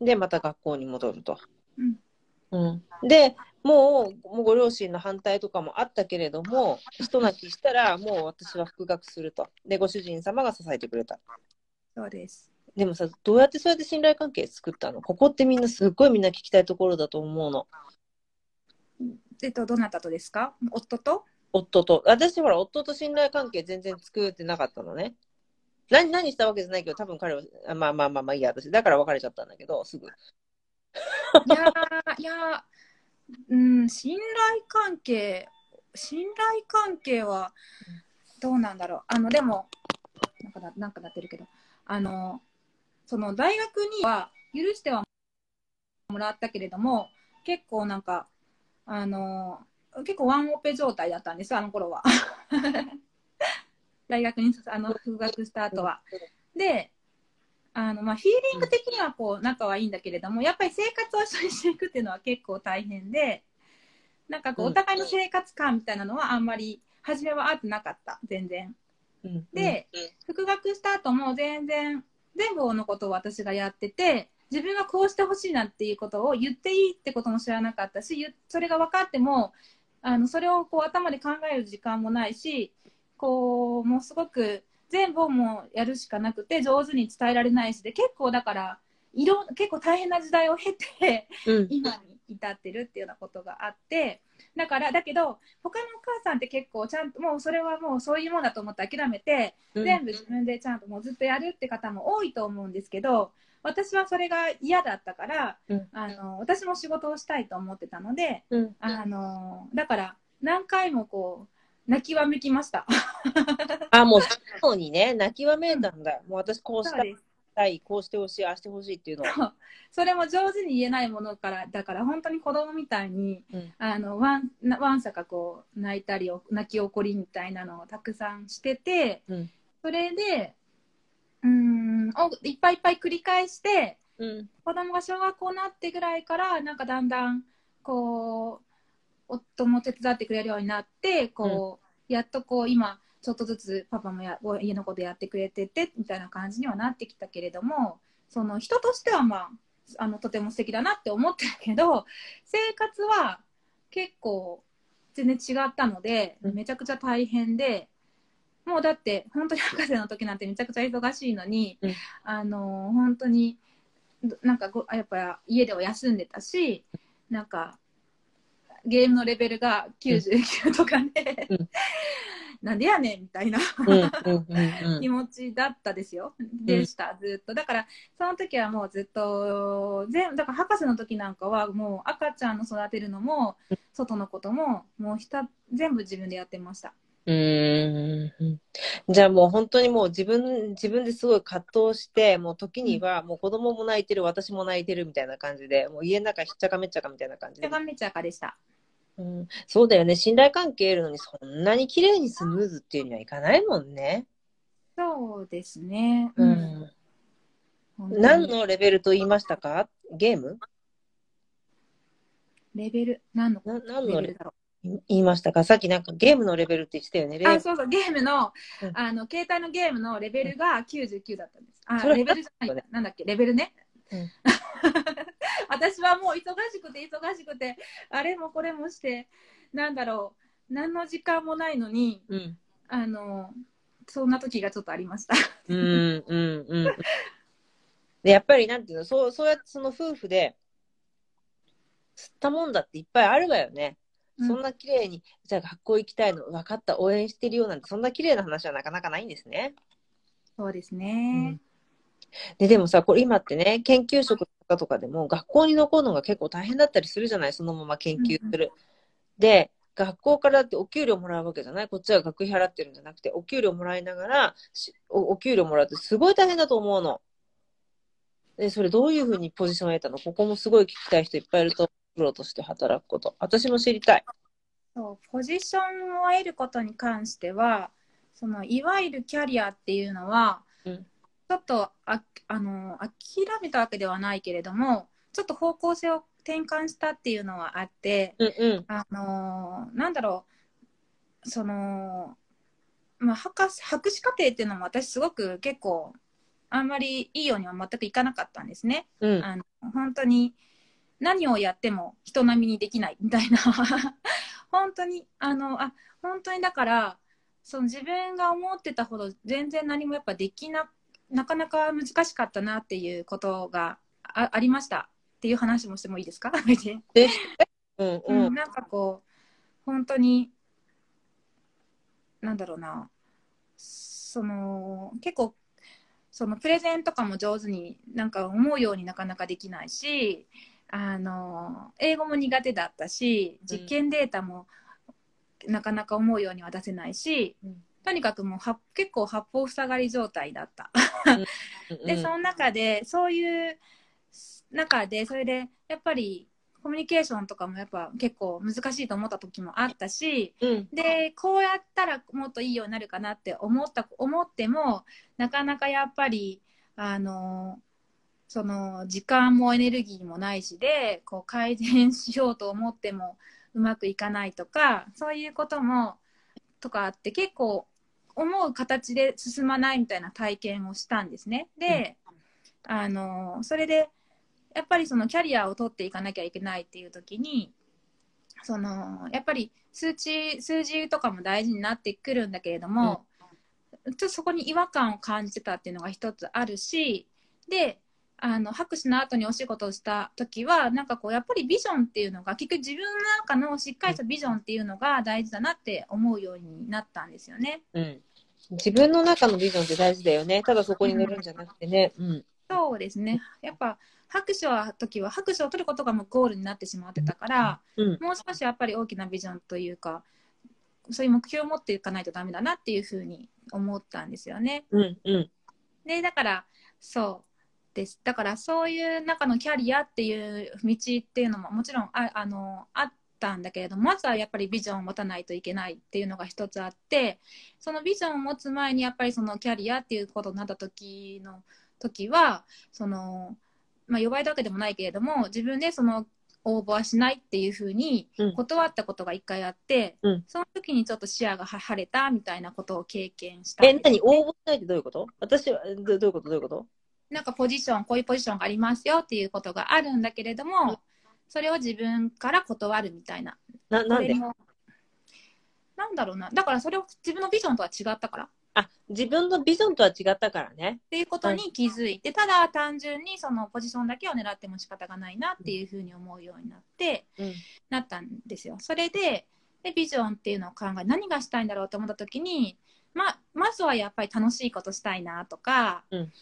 Speaker 1: で、また学校に戻ると。
Speaker 2: うん
Speaker 1: うん。で、もう、もうご両親の反対とかもあったけれども、ひと泣きしたら、もう私は復学すると。で、ご主人様が支えてくれた。
Speaker 2: そうです。
Speaker 1: でもさ、どうやってそうやって信頼関係作ったの？ここってみんなすっごいみんな聞きたいところだと思うの。
Speaker 2: えっとどなたとですか？夫と？
Speaker 1: 夫と。私ほら、夫と信頼関係全然作ってなかったのね。何、何したわけじゃないけど、多分彼は、あまあまあまあまあいいや、私。だから別れちゃったんだけど、すぐ。
Speaker 2: いやーいやーうん信頼関係信頼関係はどうなんだろうあのでもなんかななんかなってるけどあのその大学には許してはもらったけれども結構なんかあの結構ワンオペ状態だったんですあの頃は 大学にあの復学した後は。であのまあ、フィーリング的にはこう仲はいいんだけれどもやっぱり生活を一緒にしていくっていうのは結構大変でなんかこう
Speaker 1: うん
Speaker 2: お互いの生活感みたいなのはあんまり初めはあってなかった全然。
Speaker 1: うん、
Speaker 2: で、復学した後も全然全部のことを私がやってて自分がこうしてほしいなっていうことを言っていいってことも知らなかったしゆそれが分かってもあのそれをこう頭で考える時間もないしこうもうすごく全部をもうやるしかなくて上手に伝えられないしで結構だからいろ結構大変な時代を経て
Speaker 1: うん、
Speaker 2: 今に至ってるっていうようなことがあってだからだけど他のお母さんって結構ちゃんともうそれはもうそういうもんだと思って諦めて
Speaker 1: うん
Speaker 2: 全部自分でちゃんともうずっとやるって方も多いと思うんですけど私はそれが嫌だったから、
Speaker 1: うん
Speaker 2: あの私も仕事をしたいと思ってたので
Speaker 1: うん、
Speaker 2: あのだから何回もこう泣きわめきました。
Speaker 1: あ、もう、最後にね、泣きわめいたんだ。もう私こうしたい。
Speaker 3: たい、こうしてほしい、ああしてほしいっていうのは。
Speaker 2: それも上手に言えないものからだから本当に子供みたいに、
Speaker 3: うん
Speaker 2: あのわんなわんさかこう泣いたりお泣き起こりみたいなのをたくさんしてて
Speaker 3: うん。
Speaker 2: それでうーんおいっぱいいっぱい繰り返して
Speaker 3: うん。
Speaker 2: 子供が小学校になってぐらいからなんかだんだんこう夫も手伝ってくれるようになってこう、やっとこう今ちょっとずつパパもや家のことやってくれててみたいな感じにはなってきたけれどもその人としてはまああのとても素敵だなって思ってるけど生活は結構全然違ったので
Speaker 3: うん。
Speaker 2: めちゃくちゃ大変で。もうだって本当に博士の時なんてめちゃくちゃ忙しいのに、
Speaker 3: うん。
Speaker 2: あの本当になんかごやっぱ家では休んでたしなんかゲームのレベルが99とかね、
Speaker 3: うん
Speaker 2: なんでやねんみたいな。気持ちだったですよ、でしたずっとだからその時はもうずっと全だから博士の時なんかはもう赤ちゃんの育てるのも外のことももうひた全部自分でやってました
Speaker 3: うーん。じゃあもう本当にもう自分、自分ですごい葛藤して、もう時にはもう子供も泣いてる、私も泣いてるみたいな感じで、もう家の中ひっちゃかめっちゃかみたいな感じで
Speaker 2: 手。がめちゃかでした
Speaker 3: うん、そうだよね。信頼関係いるのにそんなに綺麗にスムーズっていうにはいかないもんね。
Speaker 2: そうですね。
Speaker 3: うん。何のレベルと言いましたか？ゲーム？
Speaker 2: レベル？何の？
Speaker 3: な何のレ
Speaker 2: レベルだろ
Speaker 3: 言いましたか？さっきなんかゲームのレベルって言ってたよね。
Speaker 2: あそうそう。ゲームの,、
Speaker 3: うん。
Speaker 2: あの携帯のゲームのレベルが99だったんです。あレベルじゃない。なんだっけ？レベルね、
Speaker 3: うん
Speaker 2: 私はもう忙しくて忙しくてあれもこれもしてなんだろう何の時間もないのに
Speaker 3: うん。
Speaker 2: あのそんな時がちょっとありました
Speaker 3: うん、うん、うん。で、やっぱりなんていうの、そう、そうやってその夫婦で、吸ったもんだっていっぱいあるわよね。そんな綺麗に、じゃあ学校行きたいの、分かった、応援してるよなんて、そんな綺麗な話はなかなかないんですね。
Speaker 2: そうですね、
Speaker 3: で、でもさ、これ今ってね、研究職とかとかでも、学校に残るのが結構大変だったりするじゃない、そのまま研究する。で、学校からってお給料もらうわけじゃない？こっちは学費払ってるんじゃなくて、お給料もらいながら、お給料もらうってすごい大変だと思うの。で、それどういうふうにポジションを得たの？ここもすごい聞きたい人いっぱいいると、プロとして働くこと。私も知りたい。
Speaker 2: そうポジションを得ることに関してはそのいわゆるキャリアっていうのは、
Speaker 3: うん
Speaker 2: ちょっとああの諦めたわけではないけれどもちょっと方向性を転換したっていうのはあって
Speaker 3: うんうん。
Speaker 2: あのなんだろうその、まあ、博士博士課程っていうのも私すごく結構あんまりいいようには全くいかなかったんですね。
Speaker 3: うん。
Speaker 2: あの本当に何をやっても人並みにできないみたいな 本当にあのあ本当にだからその自分が思ってたほど全然何もやっぱできななかなか難しかったなっていうことがあありました。っていう話もしてもいいですか？
Speaker 3: で、うん
Speaker 2: う
Speaker 3: うん
Speaker 2: ん、なんかこう本当になんだろうな。その結構そのプレゼンとかも上手になんか思うようになかなかできないしあの英語も苦手だったし実験データもなかなか思うようには出せないし、
Speaker 3: うん
Speaker 2: とにかくもうは結構八方塞がり状態だった。で、その中で、そういう中で、それで、やっぱり、コミュニケーションとかもやっぱ結構難しいと思った時もあったし、
Speaker 3: うん
Speaker 2: で、こうやったらもっといいようになるかなって思った、思っても、なかなかやっぱり、あの、その、時間もエネルギーもないしで、こう改善しようと思ってもうまくいかないとか、そういうことも、とかあって結構思う形で進まないみたいな体験をしたんですね。で、あのそれでやっぱりそのキャリアを取っていかなきゃいけないっていう時にそのやっぱり数値数字とかも大事になってくるんだけれども、ちょっとそこに違和感を感じてたっていうのが一つあるしであの博士の後にお仕事をした時はなんかこうやっぱりビジョンっていうのが結局自分の中のしっかりしたビジョンっていうのが大事だなって思うようになったんですよね。
Speaker 3: うん。自分の中のビジョンって大事だよね。ただそこに乗るんじゃなくてね。うん。
Speaker 2: そうですねやっぱ拍手は時は拍手を取ることがもうゴールになってしまってたから、
Speaker 3: うん。
Speaker 2: もう少しやっぱり大きなビジョンというかそういう目標を持っていかないとダメだなっていうふうに思ったんですよね。
Speaker 3: うん。うん。
Speaker 2: でだからそうです。だからそういう中のキャリアっていう道っていうのももちろんああのあったんだけれども、まずはやっぱりビジョンを持たないといけないっていうのが一つあって、そのビジョンを持つ前にやっぱりそのキャリアっていうことになった時の時は、その、まあ弱いだけでもないけれども、自分でその応募はしないっていうふうに
Speaker 3: うん。
Speaker 2: 断ったことが一回あって、
Speaker 3: うん。
Speaker 2: その時にちょっと視野がは晴れたみたいなことを経験したん
Speaker 3: え、何？応募しないってどういうこと？私は、どどういうこと？どういうこと？
Speaker 2: なんかポジション、こういうポジションがありますよっていうことがあるんだけれども、それを自分から断るみたいな。
Speaker 3: な、なんで？
Speaker 2: なんだろうな。だからそれを自分のビジョンとは違ったから。っ
Speaker 3: あ、自分のビジョンとは違ったからね。
Speaker 2: ていうことに気づいて、ただ単純にそのポジションだけを狙っても仕方がないなっていうふうに思うようになって、
Speaker 3: うん。
Speaker 2: なったんですよ。それで、でビジョンっていうのを考え、何がしたいんだろうと思った時に、ま、まずはやっぱり楽しいことしたいなとか、
Speaker 3: うん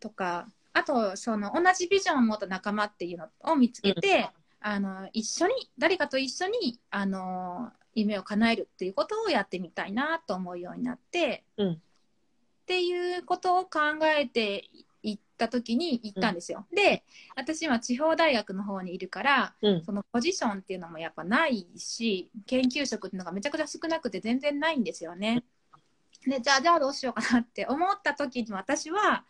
Speaker 2: とか、あと、その同じビジョンを持った仲間っていうのを見つけて、あの、一緒に、誰かと一緒に、あの、夢を叶えるっていうことをやってみたいなと思うようになって、
Speaker 3: うん
Speaker 2: っていうことを考えていった時に行ったんですよ。で、私今地方大学の方にいるから、
Speaker 3: うん。
Speaker 2: そのポジションっていうのもやっぱないし、研究職っていうのがめちゃくちゃ少なくて全然ないんですよね。で、じゃあ、じゃあどうしようかなって思った時に私は、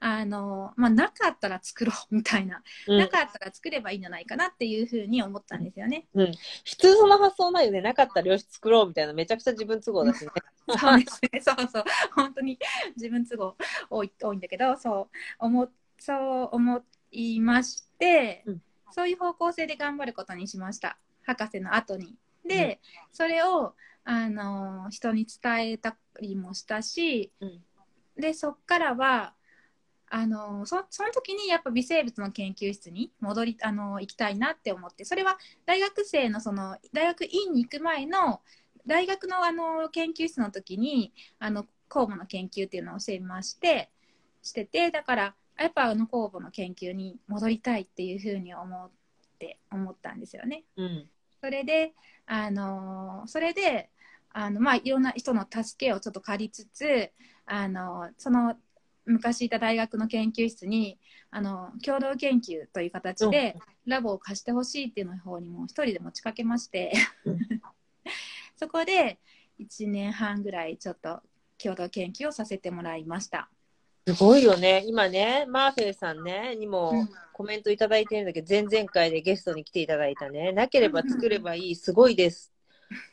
Speaker 2: あの、まあ、なかったら作ろうみたいな、
Speaker 3: うん
Speaker 2: なかったら作ればいいんじゃないかなっていうふうに思ったんですよね。
Speaker 3: 普通その発想ないよね。なかったらよし作ろうみたいなめちゃくちゃ自分都合だしね。
Speaker 2: そうですね。そうそう。本当に自分都合多い多いんだけど、そう思そう思いまして、
Speaker 3: うん
Speaker 2: そういう方向性で頑張ることにしました。博士の後に。で、それをあの人に伝えたりもしたし、
Speaker 3: うん
Speaker 2: でそっからはあのそその時にやっぱ微生物の研究室に戻りあの行きたいなって思ってそれは大学生のその大学院に行く前の大学のあの研究室の時にあの酵母の研究っていうのを教えましてしててだからやっぱあの酵母の研究に戻りたいっていうふうに思って思ったんですよね。
Speaker 3: うん。
Speaker 2: それで、あのそれで、あのまあ、いろんな人の助けをちょっと借りつつ、あのその昔いた大学の研究室にあの共同研究という形でラボを貸してほしいっていうの方にも一人で持ちかけまして、
Speaker 3: うん
Speaker 2: そこで1年半ぐらいちょっと共同研究をさせてもらいました。
Speaker 3: すごいよね。今ね、マーフェルさんね、に
Speaker 2: う
Speaker 3: も
Speaker 2: ん
Speaker 3: コメントいただいてるんだけど、前々回でゲストに来ていただいたね。なければ作ればいい、すごいです。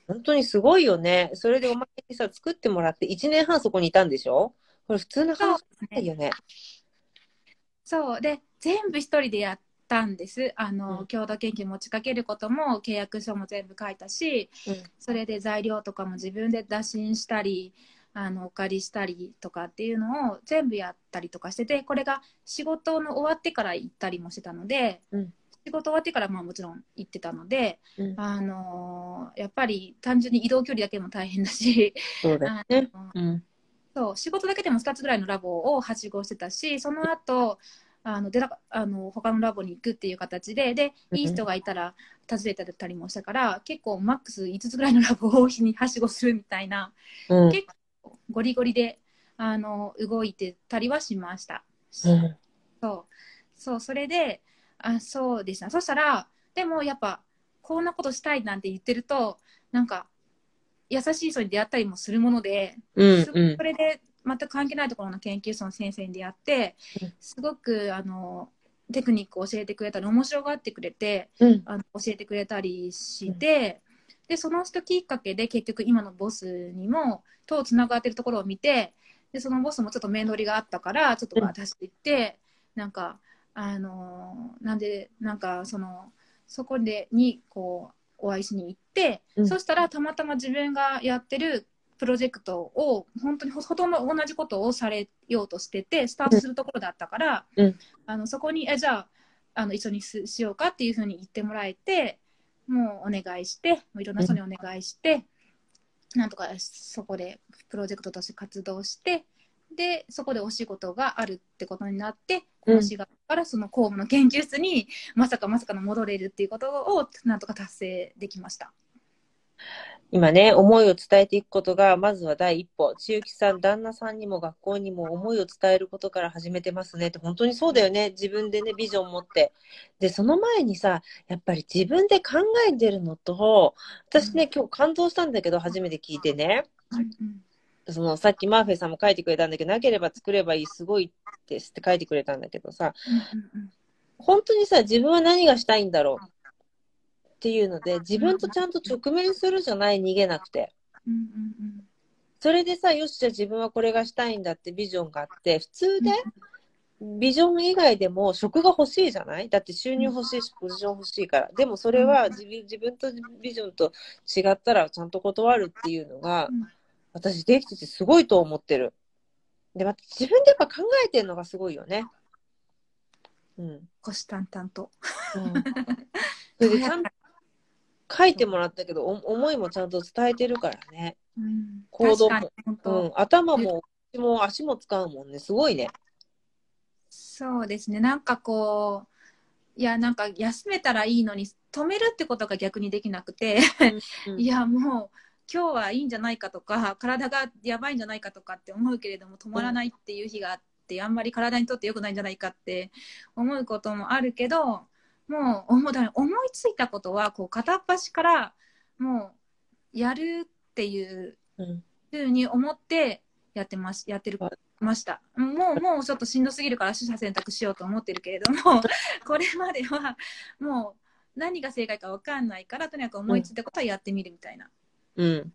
Speaker 3: 本当にすごいよね。それでおまけにさ、作ってもらって1年半そこにいたんでしょ？これ普通な話ないよね。
Speaker 2: そう。で全部一人でやったんです。あの、
Speaker 3: うん。
Speaker 2: 共同研究持ちかけることも契約書も全部書いたしそれで材料とかも自分で打診したりあのお借りしたりとかっていうのを全部やったりとかしててこれが仕事の終わってから行ったりもしてたので、
Speaker 3: うん。
Speaker 2: 仕事終わってからまあもちろん行ってたので、
Speaker 3: うん。
Speaker 2: あのやっぱり単純に移動距離だけでも大変だし、
Speaker 3: そうだよね。
Speaker 2: あの
Speaker 3: うん。
Speaker 2: そう仕事だけでも2つぐらいのラボをはしごしてたしその後あのであの他のラボに行くっていう形ででいい人がいたら訪ねたりもしたから結構マックス5つぐらいのラボを日にはしごするみたいな
Speaker 3: うん。
Speaker 2: 結構ゴリゴリであの動いてたりはしました。
Speaker 3: うん
Speaker 2: そうそうそれであそうですねそしたらでもやっぱこんなことしたいなんて言ってるとなんか優しい人に出会ったりもするもので、
Speaker 3: うん
Speaker 2: すごくそれで全く関係ないところの研究室の先生に出会って
Speaker 3: うん。
Speaker 2: すごくあのテクニックを教えてくれたり面白がってくれて
Speaker 3: うん。
Speaker 2: あの教えてくれたりして、でその人きっかけで結局今のボスにもとつながってるところを見てでそのボスもちょっと面取りがあったからちょっと
Speaker 3: うん。
Speaker 2: 私行って、なんかあのなんでなんかそのそこでにこうお会いしに行って、
Speaker 3: うん。
Speaker 2: そしたらたまたま自分がやってるプロジェクトを本当にほほとんど同じことをされようとしててスタートするところだったから、
Speaker 3: うん。
Speaker 2: あのそこにえじゃああの一緒にすしようかっていうふうに言ってもらえてもうお願いしてもういろんな人にお願いして、なんとかそこでプロジェクトとして活動してでそこでお仕事があるってことになってこの4月からその公務の研究室にまさかまさかの戻れるっていうことをなんとか達成できました。
Speaker 3: 今ね、思いを伝えていくことが、まずは第一歩。千雪さん、旦那さんにも学校にも思いを伝えることから始めてますねって、本当にそうだよね。自分でね、ビジョン持って。で、その前にさ、やっぱり自分で考えてるのと、私ね、今日感動したんだけど、初めて聞いてね。その、さっきマーフェイさんも書いてくれたんだけど、なければ作ればいい、すごいですって書いてくれたんだけどさ、本当にさ、自分は何がしたいんだろうっていうので、自分とちゃんと直面するじゃない、逃げなくて。それでさ、よし、じゃあ自分はこれがしたいんだってビジョンがあって、普通で、ビジョン以外でも職が欲しいじゃない？だって収入欲しいし、ポジション欲しいから。でもそれは自分自分とビジョンと違ったらちゃんと断るっていうのが、私できててすごいと思ってる。で、また自分でやっぱ考えてるのがすごいよね。うん。
Speaker 2: 虎視眈々と。
Speaker 3: うん。それでちゃんと書いてもらったけど、思いもちゃんと伝えてるからね。
Speaker 2: うん、
Speaker 3: 行動も、うん、頭も口も足も使うもんね。すごいね。
Speaker 2: そうですね。なんかこう、いや、なんか休めたらいいのに、止めるってことが逆にできなくて、うん、いや、もう、今日はいいんじゃないかとか、体がやばいんじゃないかとかって思うけれども、止まらないっていう日があって、あんまり体にとって良くないんじゃないかって思うこともあるけど、もう思思いついたことはこう片っ端からもうやるっていうふうに思ってやってますやってるました。もうもうちょっとしんどすぎるから取捨選択しようと思ってるけれども これまではもう何が正解か分かんないからとにかく思いついたことはやってみるみたいな。
Speaker 3: うん、うん、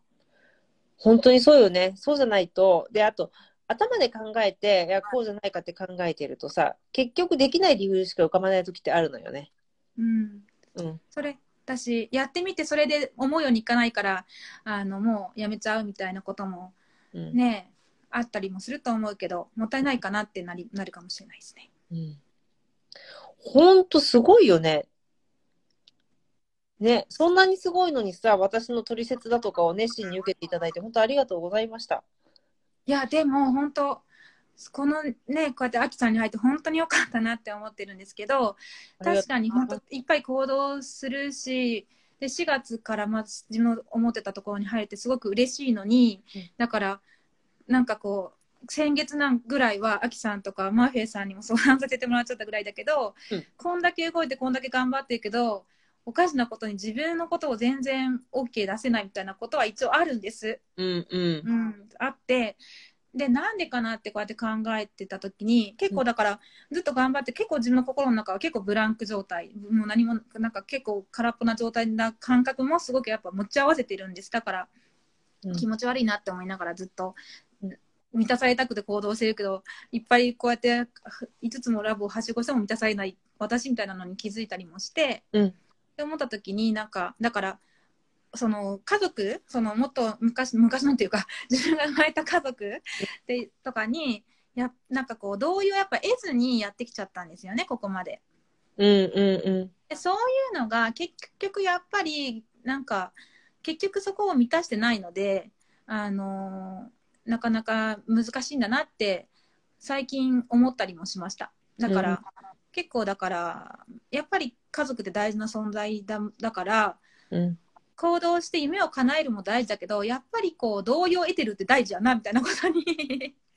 Speaker 3: 本当にそうよね。そうじゃないとであと頭で考えていやこうじゃないかって考えてるとさ結局できない理由しか浮かばない時ってあるのよね。
Speaker 2: うん、うん、それ私やってみてそれで思うようにいかないからあのもうやめちゃうみたいなこともね、うん、あったりもすると思うけどもったいないかなってなりなるかもしれないですね。
Speaker 3: うん、ほんとすごいよね。ね、そんなにすごいのにさ、私の取説だとかを熱心に受けていただいて、本当ありがとうございました。
Speaker 2: いや、でも本当、このね、こうやってアキさんに入って本当に良かったなって思ってるんですけど、確かに本当いっぱい行動するし、で4月からまず自分の思ってたところに入れてすごく嬉しいのに、だからなんかこう先月なんぐらいはアキさんとかマーフェイさんにも相談させてもらっちゃったぐらいだけど、うん、こんだけ動いてこんだけ頑張ってるけどおかしなことに自分のことを全然 OK 出せないみたいなことは一応あるんです。
Speaker 3: うんうん、
Speaker 2: うん、あって。でなんでかなってこうやって考えてた時に結構だからずっと頑張って結構自分の心の中は結構ブランク状態。もう何もなんか結構空っぽな状態な感覚もすごくやっぱ持ち合わせてるんです。だから気持ち悪いなって思いながらずっと満たされたくて行動してるけどいっぱいこうやって5つのラブをはしごしても満たされない私みたいなのに気づいたりもして、
Speaker 3: うん、っ
Speaker 2: て思った時になんかだからその家族そのもっと昔昔なんていうか 自分が生まれた家族でとかにやなんかこう同意をやっぱ得ずにやってきちゃったんですよねここまで。
Speaker 3: うんうんうん、
Speaker 2: でそういうのが結局やっぱりなんか結局そこを満たしてないので、あのー、なかなか難しいんだなって最近思ったりもしました。だから、うん、結構だからやっぱり家族って大事な存在だだから、
Speaker 3: うん、
Speaker 2: 行動して夢を叶えるも大事だけどやっぱりこう同意を得てるって大事やなみたいなことに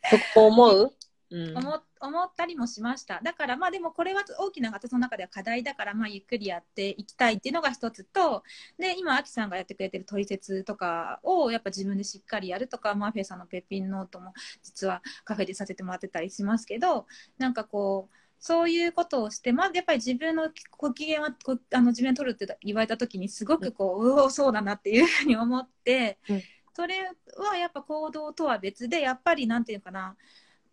Speaker 3: そこ思う、
Speaker 2: うん、思思ったりもしました。だからまあでもこれは大きな私の中では課題だからまあゆっくりやっていきたいっていうのが一つとで今アキさんがやってくれてる取説とかをやっぱ自分でしっかりやるとかマーフェイさんのペッピンノートも実はカフェでさせてもらってたりしますけどなんかこうそういうことをして、まあ、やっぱり自分のご機嫌はあの自分で取るって言われた時にすごくこう、うん、うおそうだなっていうふうに思って、うん、それはやっぱ行動とは別でやっぱりなんていうかな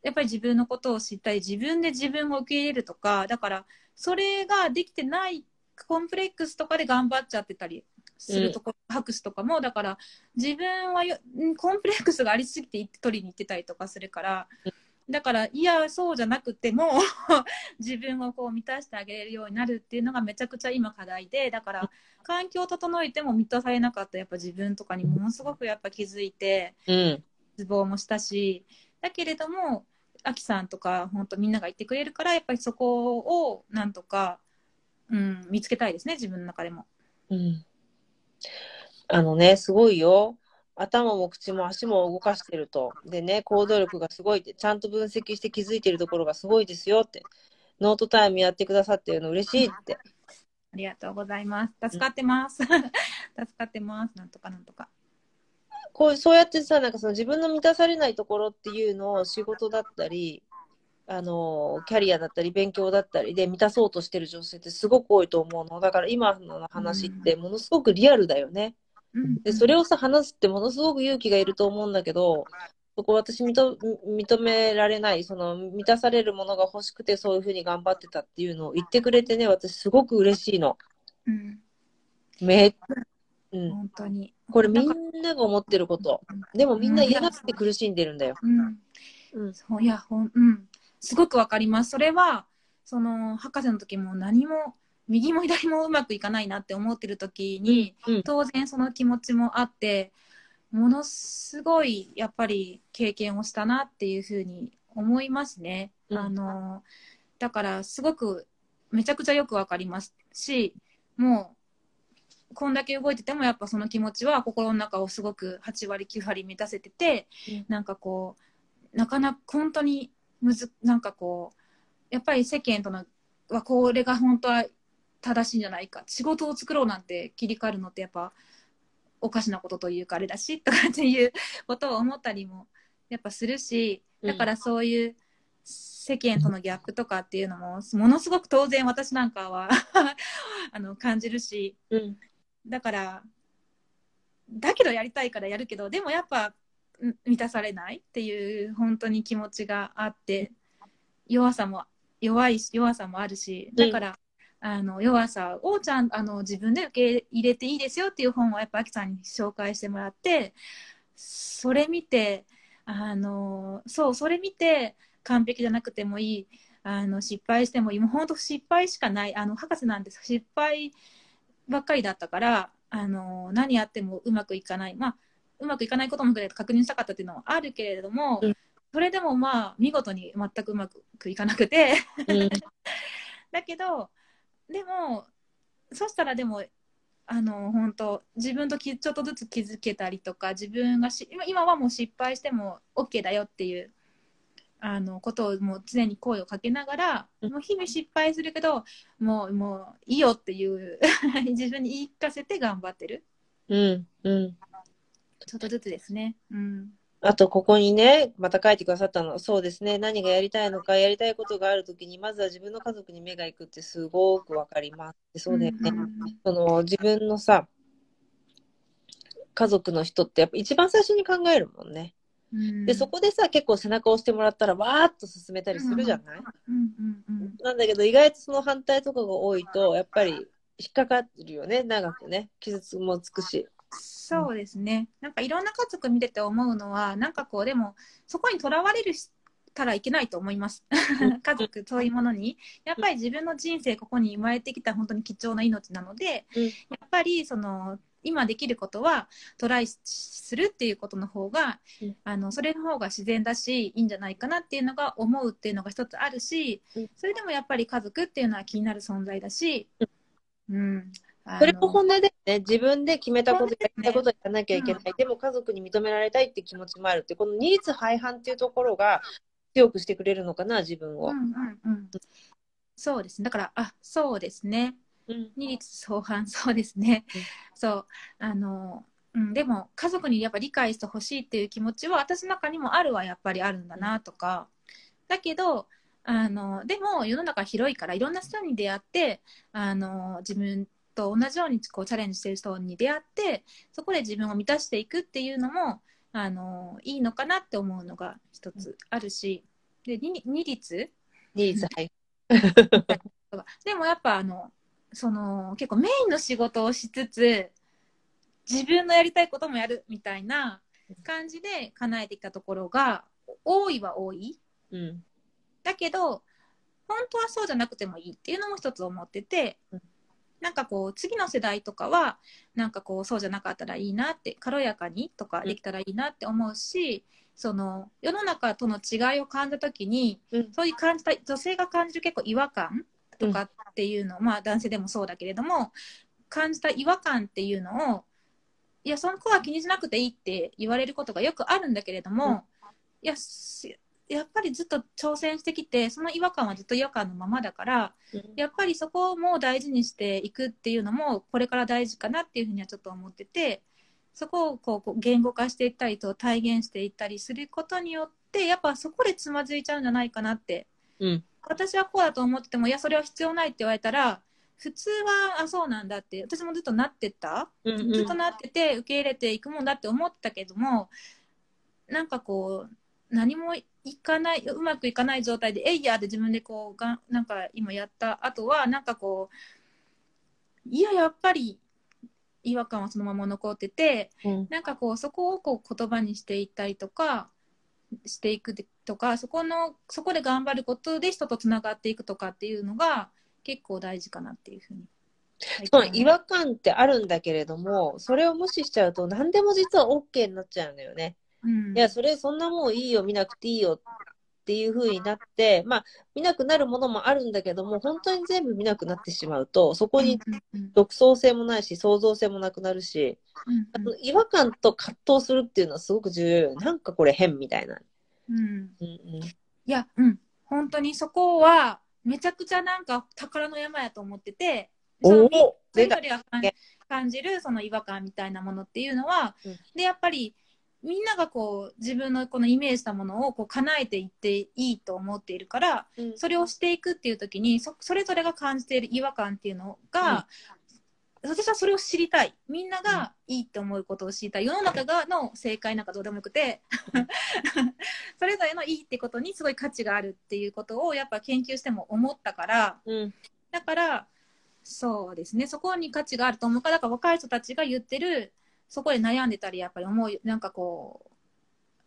Speaker 2: やっぱり自分のことを知ったり自分で自分を受け入れるとかだからそれができてないコンプレックスとかで頑張っちゃってたりするところ、うん、拍手とかもだから自分はコンプレックスがありすぎて取りに行ってたりとかするから、うんだからいやそうじゃなくても 自分をこう満たしてあげれるようになるっていうのがめちゃくちゃ今課題でだから環境を整えても満たされなかったやっぱ自分とかにものすごくやっぱ気づいて、
Speaker 3: うん、
Speaker 2: 絶望もしたしだけれどもあきさんとか本当みんなが言ってくれるからやっぱりそこをなんとか、うん、見つけたいですね自分の中でも。
Speaker 3: うんあのね、すごいよ。頭も口も足も動かしてると。でね、行動力がすごいって、ちゃんと分析して気づいてるところがすごいですよって。ノートタイムやってくださってるの嬉しいって。
Speaker 2: ありがとうございます。助かってます。助かってます。なんとかなんとか。
Speaker 3: こうそうやってさ、なんかその自分の満たされないところっていうのを仕事だったり、あのキャリアだったり勉強だったりで満たそうとしてる女性ってすごく多いと思うのだから今の話ってものすごくリアルだよね。
Speaker 2: うん
Speaker 3: でそれをさ話すってものすごく勇気がいると思うんだけどそこ私認認められないその満たされるものが欲しくてそういうふうに頑張ってたっていうのを言ってくれてね私すごく嬉しいの。
Speaker 2: うん、
Speaker 3: めうん、
Speaker 2: 本当に。
Speaker 3: これみ
Speaker 2: ん
Speaker 3: なが思ってること。でもみんな嫌がって苦しんでるんだよ。
Speaker 2: うん、
Speaker 3: うん
Speaker 2: そういやほん、うん、すごくわかります。それはその博士の時も何も右も左もうまくいかないなって思ってる時に、
Speaker 3: うん。
Speaker 2: 当然その気持ちもあってものすごいやっぱり経験をしたなっていうふうに思いますね。
Speaker 3: うん。
Speaker 2: あのだからすごくめちゃくちゃよくわかりますしもうこんだけ動いててもやっぱその気持ちは心の中をすごく8割9割満たせてて、
Speaker 3: うん。
Speaker 2: なんかこうなかなか本当にむずなんかこうやっぱり世間とのはこれが本当は正しいんじゃないか。仕事を作ろうなんて切り替えるのってやっぱおかしなことというかあれだしとかっていうことを思ったりもやっぱするしだからそういう世間とのギャップとかっていうのもものすごく当然私なんかは あの感じるし。
Speaker 3: うん。
Speaker 2: だからだけどやりたいからやるけどでもやっぱん満たされないっていう本当に気持ちがあって弱さも弱いし弱さもあるしだから、あの弱さをちゃんあの自分で受け入れていいですよっていう本をやっぱあきさんに紹介してもらってそれ見てあのそうそれ見て完璧じゃなくてもいいあの失敗してもいい。もう本当失敗しかない。あの博士なんです。失敗ばっかりだったからあの何やってもうまくいかない。まあうまくいかないことも確認したかったっていうのはあるけれども、
Speaker 3: うん。
Speaker 2: それでもまあ見事に全くうまくいかなくて。
Speaker 3: うん。
Speaker 2: だけどでもそしたらでもあの本当自分ときちょっとずつ気づけたりとか自分がし今今はもう失敗しても OK だよっていうあのことをもう常に声をかけながら、
Speaker 3: うん。
Speaker 2: もう日々失敗するけどもうもういいよっていう 自分に言い聞かせて頑張ってる。
Speaker 3: うんうん。
Speaker 2: ちょっとずつですね。うん
Speaker 3: あと、ここにね、また書いてくださったの。そうですね。何がやりたいのか、やりたいことがあるときに、まずは自分の家族に目が行くってすごくわかります。そうだよね。その、自分のさ、家族の人ってやっぱ一番最初に考えるもんね。
Speaker 2: うん
Speaker 3: で、そこでさ、結構背中を押してもらったら、わーっと進めたりするじゃない、なんだけど、意外とその反対とかが多いと、やっぱり引っかかってるよね。長くね。傷つもつくし。
Speaker 2: そうですね。なんかいろんな家族見てて思うのは、なんかこう、でも、そこにとらわれるしたらいけないと思います。家族、そういうものに。やっぱり自分の人生、ここに生まれてきた本当に貴重な命なので、
Speaker 3: うん
Speaker 2: やっぱり、その、今できることはトライするっていうことの方が、
Speaker 3: うん
Speaker 2: あのそれの方が自然だしいいんじゃないかなっていうのが思うっていうのが一つあるし、
Speaker 3: うん
Speaker 2: それでもやっぱり家族っていうのは気になる存在だし、うん、
Speaker 3: それも本音でね、自分で決めたこと、や
Speaker 2: 本音ですね
Speaker 3: りたいことやらなきゃいけない。でも家族に認められたいって気持ちもあるって、この二律背反っていうところが強くしてくれるのかな、自分を。
Speaker 2: うんうんうん、そうですね。だから、あ、そうですね。
Speaker 3: うん
Speaker 2: 二律相反、そうですね。
Speaker 3: うん
Speaker 2: そう、あの、うん、でも家族にやっぱ理解してほしいっていう気持ちは私の中にもあるはやっぱりあるんだなとか、だけどあのでも世の中広いからいろんな人に出会ってあの自分と同じようにこうチャレンジしてる人に出会ってそこで自分を満たしていくっていうのもあのいいのかなって思うのが一つあるしで二二律？
Speaker 3: 二律背
Speaker 2: でもやっぱあのその結構メインの仕事をしつつ自分のやりたいこともやるみたいな感じで叶えてきたところが多いは多い。
Speaker 3: うん。
Speaker 2: だけど本当はそうじゃなくてもいいっていうのも一つ思ってて、
Speaker 3: うん
Speaker 2: なんかこう次の世代とかはなんかこうそうじゃなかったらいいなって軽やかにとかできたらいいなって思うし、その世の中との違いを感じた時に、
Speaker 3: うん。
Speaker 2: そういう感じた女性が感じる結構違和感とかっていうの、まあ男性でもそうだけれども感じた違和感っていうのをいや、その子は気にしなくていいって言われることがよくあるんだけれども、
Speaker 3: うん。
Speaker 2: いや、すやっぱりずっと挑戦してきて、その違和感はずっと違和感のままだから、やっぱりそこも大事にしていくっていうのも、これから大事かなっていうふうにはちょっと思ってて、そこをこう言語化していったりと体現していったりすることによって、やっぱそこでつまずいちゃうんじゃないかなって
Speaker 3: うん。
Speaker 2: 私はこうだと思ってても、いや、それは必要ないって言われたら、普通は、あ、そうなんだって、私もずっとなってた？
Speaker 3: うんうん
Speaker 2: ずっとなってて、受け入れていくもんだって思ったけども、なんかこう、何もいかない、うまくいかない状態で、えいやって自分でこう、がんなんか今やった後は、なんかこう、いや、やっぱり違和感はそのまま残ってて、
Speaker 3: うん
Speaker 2: なんかこう、そこをこう言葉にしていったりとか、していくとか、そこの、そこで頑張ることで人とつながっていくとかっていうのが結構大事かなっていうふうに。
Speaker 3: その違和感ってあるんだけれども、それを無視しちゃうと何でも実は OK になっちゃうんだよね。
Speaker 2: うん、
Speaker 3: いや、それそんなもんいいよ、見なくていいよっていう風になって、まあ、見なくなるものもあるんだけども、本当に全部見なくなってしまうと、そこに独創性もないし、創造性もなくなるし、
Speaker 2: うん
Speaker 3: あの違和感と葛藤するっていうのはすごく重要よ。なんかこれ変みたいな。
Speaker 2: うん。
Speaker 3: うんうん。
Speaker 2: いや、うん、本当にそこはめちゃくちゃなんか宝の山やと思ってて、その
Speaker 3: おお
Speaker 2: それ
Speaker 3: 出た。
Speaker 2: ぞれが感感じるその違和感みたいなものっていうのは、
Speaker 3: うん。
Speaker 2: でやっぱりみんながこう自分のこのイメージしたものをこう叶えていっていいと思っているから
Speaker 3: うん。
Speaker 2: それをしていくっていう時にそそれぞれが感じている違和感っていうのが、私はそれを知りたい。みんながいいと思うことを知りたい。世の中がの正解なんかどうでもよくて それぞれのいいってことにすごい価値があるっていうことをやっぱ研究しても思ったから
Speaker 3: うん。
Speaker 2: だからそうですね。そこに価値があると思うからだから若い人たちが言ってるそこで悩んでたりやっぱり思うなんかこ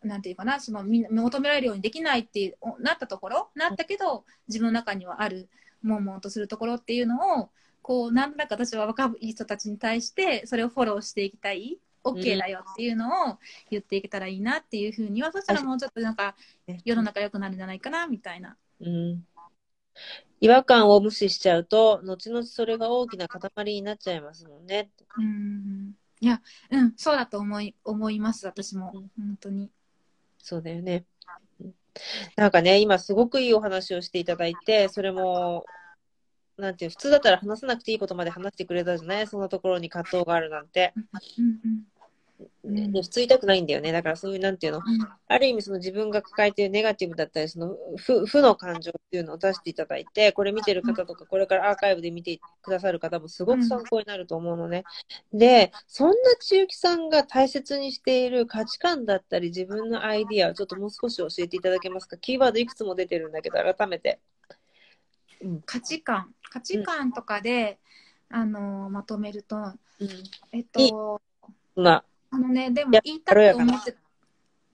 Speaker 2: うなんていうかなそのみ求められるようにできないってなったところなったけど自分の中にはある悶々とするところっていうのをこうなんとなく私は若い人たちに対してそれをフォローしていきたい OK だよっていうのを言っていけたらいいなっていうふうには、そしたらもうちょっとなんか世の中良くなるんじゃないかなみたいな。
Speaker 3: うん違和感を無視しちゃうと、後々それが大きな塊になっちゃいますもんね。
Speaker 2: うんいや、うん、そうだと思い思います、私も。
Speaker 3: うん
Speaker 2: 本当に。
Speaker 3: そうだよね。うんなんかね、今すごくいいお話をしていただいて、それも、なんていう、普通だったら話さなくていいことまで話してくれたじゃない？そんなところに葛藤があるなんて。
Speaker 2: うんうんうん
Speaker 3: で普通言いたくないんだよね。だからそういう、なんていうの、
Speaker 2: うん
Speaker 3: ある意味その自分が抱えているネガティブだったり、その負負の感情っていうのを出していただいて、これ見てる方とか、これからアーカイブで見てくださる方もすごく参考になると思うのね。で、そんな千雪さんが大切にしている価値観だったり、自分のアイディアをちょっともう少し教えていただけますか？キーワードいくつも出てるんだけど、改めて。うん。
Speaker 2: 価値観価値観とかで、あのまとめると、
Speaker 3: うん。
Speaker 2: えっと、
Speaker 3: そんな、
Speaker 2: あのね、でも言いたいと思って、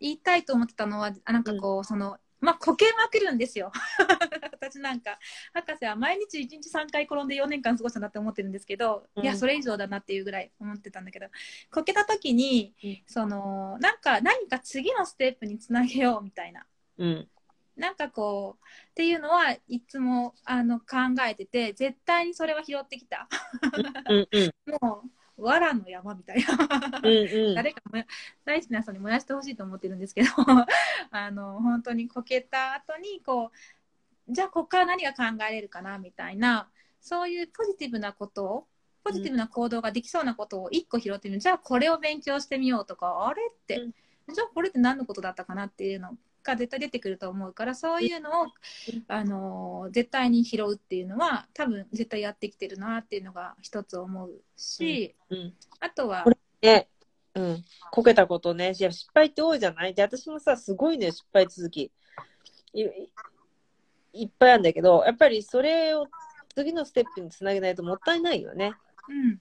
Speaker 2: 言いたいと思ってたのは、あなんかこう、その、まあ、こけまくるんですよ。私なんか、博士は毎日1日3回転んで4年間過ごしたなって思ってるんですけど、
Speaker 3: うん
Speaker 2: いや、それ以上だなっていうぐらい思ってたんだけど、こけた時に、
Speaker 3: うん
Speaker 2: その、なんか、何か次のステップにつなげようみたいな。
Speaker 3: うん。
Speaker 2: なんかこう、っていうのはいつもあの考えてて、絶対にそれは拾ってきた。
Speaker 3: うん。う ん。
Speaker 2: もう、藁の山みたいな。
Speaker 3: うん。うん。
Speaker 2: 誰かも大好きな人に燃やしてほしいと思ってるんですけど あの本当にこけた後にこうじゃあここから何が考えれるかなみたいなそういうポジティブなことをポジティブな行動ができそうなことを一個拾ってみる、じゃあこれを勉強してみようとかあれって、
Speaker 3: うん
Speaker 2: じゃあこれって何のことだったかなっていうのが絶対出てくると思うからそういうのを、
Speaker 3: うん
Speaker 2: あの絶対に拾うっていうのは多分絶対やってきてるなっていうのが一つ思うし、
Speaker 3: うん。
Speaker 2: あとは
Speaker 3: ね、うん。こけたことね。いや、失敗って多いじゃない？で、私もさ、すごいね、失敗続き。いいっぱいあるんだけど、やっぱりそれを次のステップにつなげないともったいないよね。
Speaker 2: うん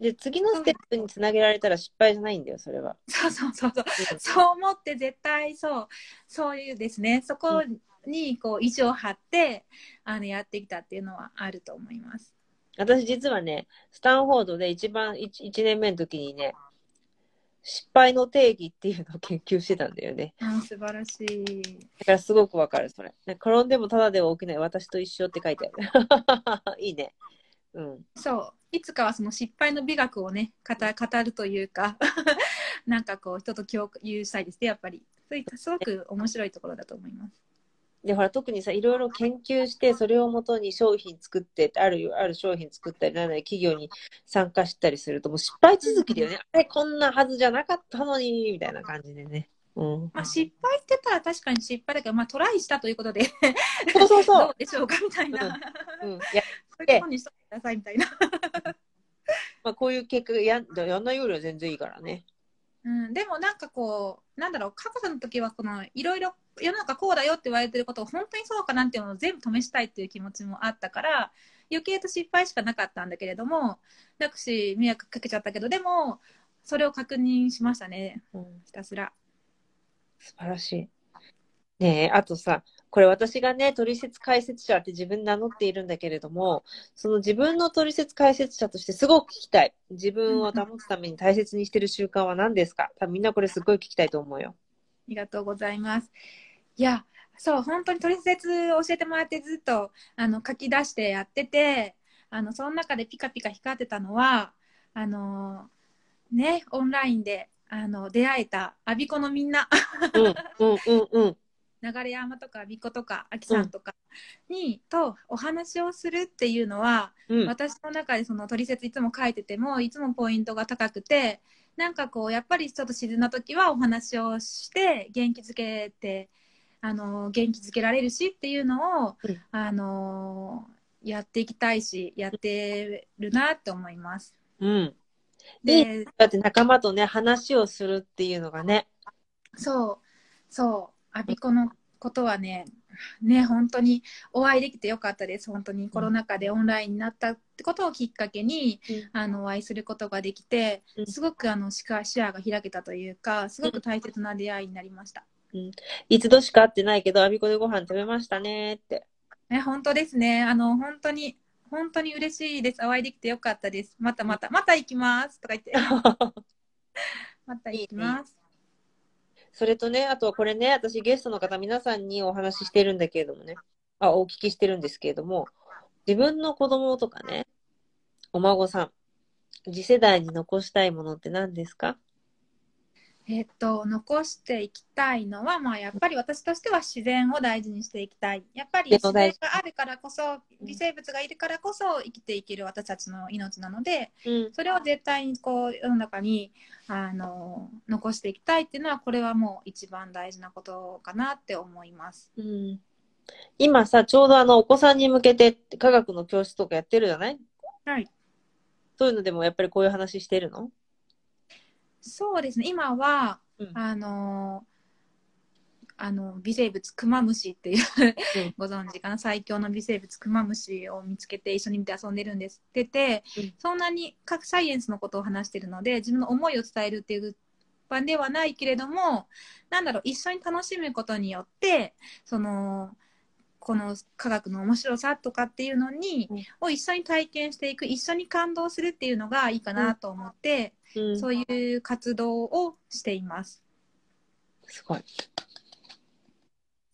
Speaker 3: で、次のステップにつなげられたら失敗じゃないんだよ、それは。
Speaker 2: そうそうそうそう。そう思って絶対そう、そういうですね、そこにこう意地を張って、あの、やってきたっていうのはあると思います。
Speaker 3: 私実はね、スタンフォードで一番 1, 年目の時にね、失敗の定義っていうのを研究してたんだよね。
Speaker 2: あ素晴らしい。
Speaker 3: だからすごくわかる、それ。ね転んでもただでは起きない私と一緒って書いてある。いいね。うん。
Speaker 2: そういつかはその失敗の美学をね語語るというか なんかこう人と共有したいですねやっぱりそういったすごく面白いところだと思います
Speaker 3: で、ほら、特にさ、いろいろ研究して、それをもとに商品作って、ある、ある商品作ったり、なんなり企業に参加したりすると、もう失敗続きだよね。あれ、こんなはずじゃなかったのに、みたいな感じでね。うん。
Speaker 2: まあ失敗って言ったら確かに失敗だけどまあトライしたということで
Speaker 3: そうそうそう
Speaker 2: どう。でしょうかみたいな、
Speaker 3: うん。いや、
Speaker 2: そういうことにしといてくださいみたいな
Speaker 3: まあ、こういう結果やん、やんないよりは全然いいからね。
Speaker 2: うん、でもなんかこう、なんだろう、過去の時はこのいろいろ世の中こうだよって言われてることを本当にそうかなんていうのを全部試したいっていう気持ちもあったから、余計と失敗しかなかったんだけれども、なくし迷惑かけちゃったけど、でも、それを確認しましたね、
Speaker 3: うん。
Speaker 2: ひたすら。
Speaker 3: 素晴らしい。ねえ、あとさ、これ私がね、取説解説者って自分名乗っているんだけれども、その自分の取説解説者としてすごく聞きたい。自分を保つために大切にしてる習慣は何ですか？多分みんなこれすごい聞きたいと思うよ。
Speaker 2: ありがとうございます。いや、そう、本当に取説教えてもらってずっとあの書き出してやってて、あのその中でピカピカ光ってたのは、あのね、オンラインであの出会えたアビコのみんな、
Speaker 3: うん、うん、うん、うん。
Speaker 2: 流山とかアビコとかアキさんとかに、とお話をするっていうのは、
Speaker 3: うん、
Speaker 2: 私の中でその取説いつも書いててもいつもポイントが高くてなんかこうやっぱりちょっと静んだ時はお話をして元気づけてあの元気づけられるしっていうのを、
Speaker 3: うん
Speaker 2: あのやっていきたいしやってるなって思います。
Speaker 3: うん。
Speaker 2: で
Speaker 3: だって仲間とね、話をするっていうのがね。
Speaker 2: そうそう。アビコのことはねね本当にお会いできてよかったです。本当にコロナ禍でオンラインになったってことをきっかけに、あのお会いすることができて
Speaker 3: うん。
Speaker 2: すごくあの視界視野が開けたというかすごく大切な出会いになりました。
Speaker 3: 一度しか会ってないけど、アビコでご飯食べましたねって。
Speaker 2: ね本当ですね。あの本当に本当に嬉しいです。お会いできてよかったです。またまた。また行きます。とか言って。また行きます。
Speaker 3: それとね、あとはこれね、私ゲストの方皆さんにお話ししてるんだけれどもね、あ、お聞きしてるんですけれども、自分の子供とかね、お孫さん、次世代に残したいものって何ですか？
Speaker 2: えっと、残していきたいのは、まあ、やっぱり私としては自然を大事にしていきたい。やっぱり自然があるからこそ、微生物がいるからこそ生きていける私たちの命なので、
Speaker 3: うん。
Speaker 2: それを絶対にこう世の中にあの残していきたいっていうのは、これはもう一番大事なことかなって思います。
Speaker 3: うん、今さ、ちょうどあの、お子さんに向けて科学の教室とかやってるじゃない？
Speaker 2: はい。
Speaker 3: そういうのでもやっぱりこういう話してるの？
Speaker 2: そうですね、今は、
Speaker 3: うん。
Speaker 2: あのあの微生物クマムシっていう、
Speaker 3: うん。
Speaker 2: ご存知かな？最強の微生物クマムシを見つけて一緒に見て遊んでるんですってて、
Speaker 3: うん。
Speaker 2: そんなに核サイエンスのことを話してるので自分の思いを伝えるっていう場ではないけれどもなんだろう一緒に楽しむことによってそのこの科学の面白さとかっていうのに、
Speaker 3: うん。
Speaker 2: を一緒に体験していく一緒に感動するっていうのがいいかなと思って、
Speaker 3: うん。
Speaker 2: そういう活動をしています。
Speaker 3: すごい。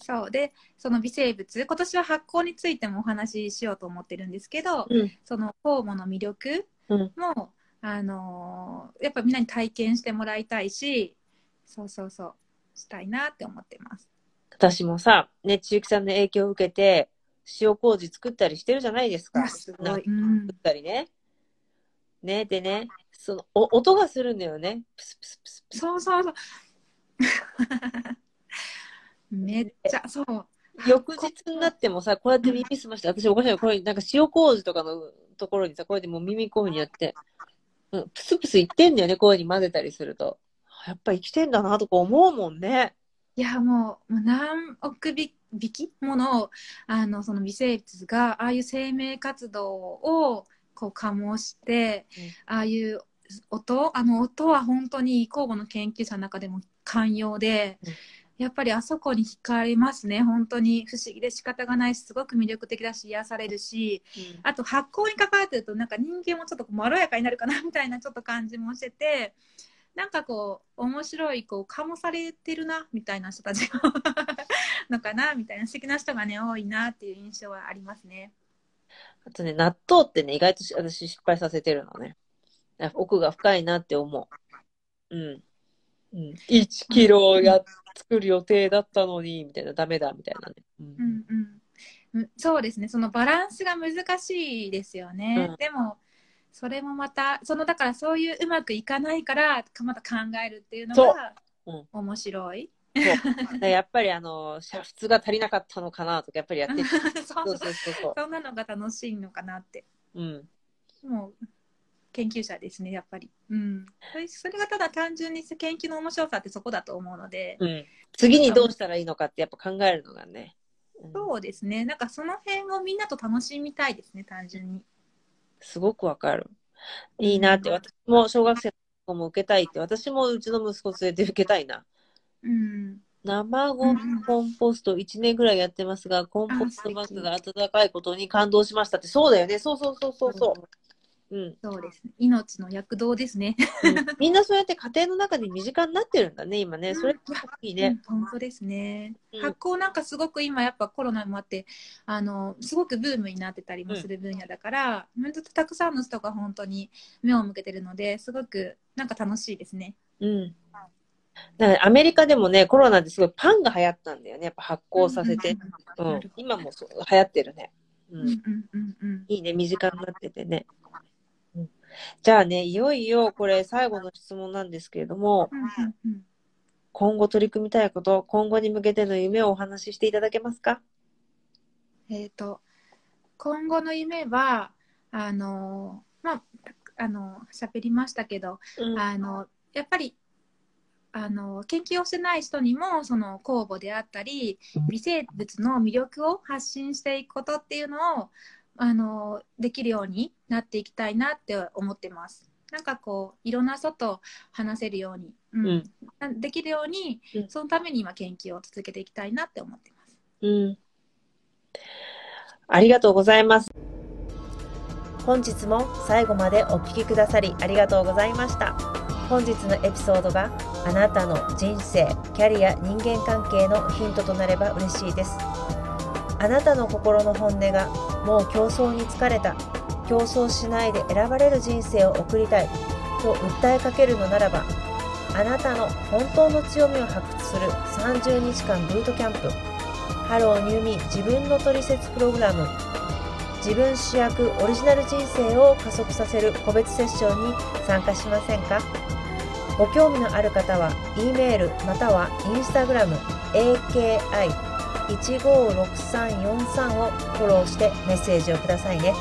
Speaker 2: そうでその微生物今年は発酵についてもお話ししようと思ってるんですけど、
Speaker 3: うん。
Speaker 2: その酵母の魅力
Speaker 3: うん
Speaker 2: も、あのーやっぱみんなに体験してもらいたいしそうそうそうしたいなって思ってます。
Speaker 3: 私もさ、ね、千雪さんの影響を受けて、塩麹作ったりしてるじゃないですか。
Speaker 2: すごい、うん
Speaker 3: 作ったりね。ね、でね、その、お音がするんだよね。プスプスプスプス。
Speaker 2: そうそうそう めっちゃそう
Speaker 3: 翌日になってもさ、こうやって耳すまして、私おかしいのこれ、なんか塩麹とかのところにさ、こうやってもう耳こういうふうにやって、うん、プスプス言ってんだよね、こういうふうに混ぜたりすると。やっぱ生きてんだなとか思うもんね。
Speaker 2: いやもうもう何億匹匹ものあのその微生物がああいう生命活動をこう醸して、ああいう音？あの音は本当に酵母の研究者の中でも寛容で、
Speaker 3: うん。
Speaker 2: やっぱりあそこに惹かれますね。本当に。不思議で仕方がないしすごく魅力的だし癒されるしあと発酵に関わってるとなんか人間もちょっとまろやかになるかなみたいなちょっと感じもしててなんかこう面白いこう醸されてるなみたいな人たちが のかなみたいな素敵な人がね多いなっていう印象はありますね。
Speaker 3: あとね、納豆ってね、意外とし私失敗させてるのね。あ奥が深いなって思う。うん。うん、1キロや、作る予定だったのに、みたいな、ダメだ、みたいなね。うん
Speaker 2: うんうんうん、そうですねそのバランスが難しいですよね、
Speaker 3: うん
Speaker 2: でもそれもまたそのだからそういううまくいかないからまた考えるっていうのが
Speaker 3: うん
Speaker 2: 面白い、
Speaker 3: だからやっぱりあの、煮沸が足りなかったのかなとか、やっぱりやってて。
Speaker 2: そう
Speaker 3: そうそうそうそう。
Speaker 2: そんなのが楽しいのかなって
Speaker 3: うん。
Speaker 2: もう研究者ですねやっぱり、うん、それがただ単純に研究の面白さってそこだと思うので、
Speaker 3: うん。次にどうしたらいいのかってやっぱ考えるのがね。うん。
Speaker 2: そうですね。なんかその辺をみんなと楽しみたいですね単純に。
Speaker 3: すごくわかる。いいなって、私も小学生の子も受けたいって、私もうちの息子連れて受けたいな。
Speaker 2: うん。
Speaker 3: 生ゴミコンポスト1年ぐらいやってますが、コンポストバッグが温かいことに感動しましたって、そうだよね。そうそうそうそうそう。うん。
Speaker 2: そうですね命の躍動ですね
Speaker 3: うんみんなそうやって家庭の中で身近になってるんだね、今ね。それいいね。
Speaker 2: うん本当ですね、
Speaker 3: うん
Speaker 2: 発酵なんかすごく今やっぱコロナもあってあのすごくブームになってたりもする分野だから、本当たくさんの人が本当に目を向けてるのですごくなんか楽しいですね。
Speaker 3: うん。だからアメリカでもね、コロナですごいパンが流行ったんだよね。やっぱ発酵させて。うん。今もそう流行ってるね。う
Speaker 2: うんん。うんうんうん
Speaker 3: いいね、身近になっててね。うん、じゃあね、いよいよこれ最後の質問なんですけれども、
Speaker 2: うんうんうん
Speaker 3: 今後取り組みたいこと、今後に向けての夢をお話ししていただけますか？
Speaker 2: えっ、と今後の夢はあのまああの喋りましたけど
Speaker 3: うん。
Speaker 2: あのやっぱりあの研究をしてない人にもその酵母であったり微生物の魅力を発信していくことっていうのをあのできるようになっていきたいなって思ってます。なんかこういろんな人と話せるように、うん
Speaker 3: うん
Speaker 2: なできるように、
Speaker 3: うん
Speaker 2: そのために今研究を続けていきたいなって思ってます。
Speaker 3: うん。ありがとうございます。
Speaker 1: 本日も最後までお聞きくださりありがとうございました本日のエピソードがあなたの人生キャリア人間関係のヒントとなれば嬉しいですあなたの心の本音がもう競争に疲れた。競争しないで選ばれる人生を送りたい。と訴えかけるのならばあなたの本当の強みを発掘する30日間ブートキャンプ。Hello New Me 自分のトリセツプログラム。自分主役オリジナル人生を加速させる個別セッションに参加しませんか？ご興味のある方は E メールまたは Instagram ak 156343をフォローしてメッセージをくださいね。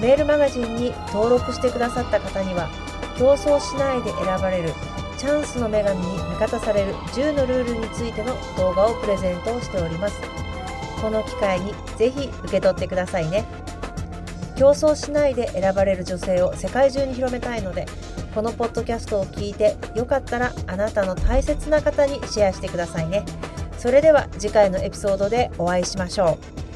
Speaker 1: メールマガジンに登録してくださった方には競争しないで選ばれるチャンスの女神に味方される10のルールについての動画をプレゼントをしております。この機会にぜひ受け取ってくださいね。競争しないで選ばれる女性を世界中に広めたいのでこのポッドキャストを聞いてよかったらあなたの大切な方にシェアしてくださいね。それでは次回のエピソードでお会いしましょう。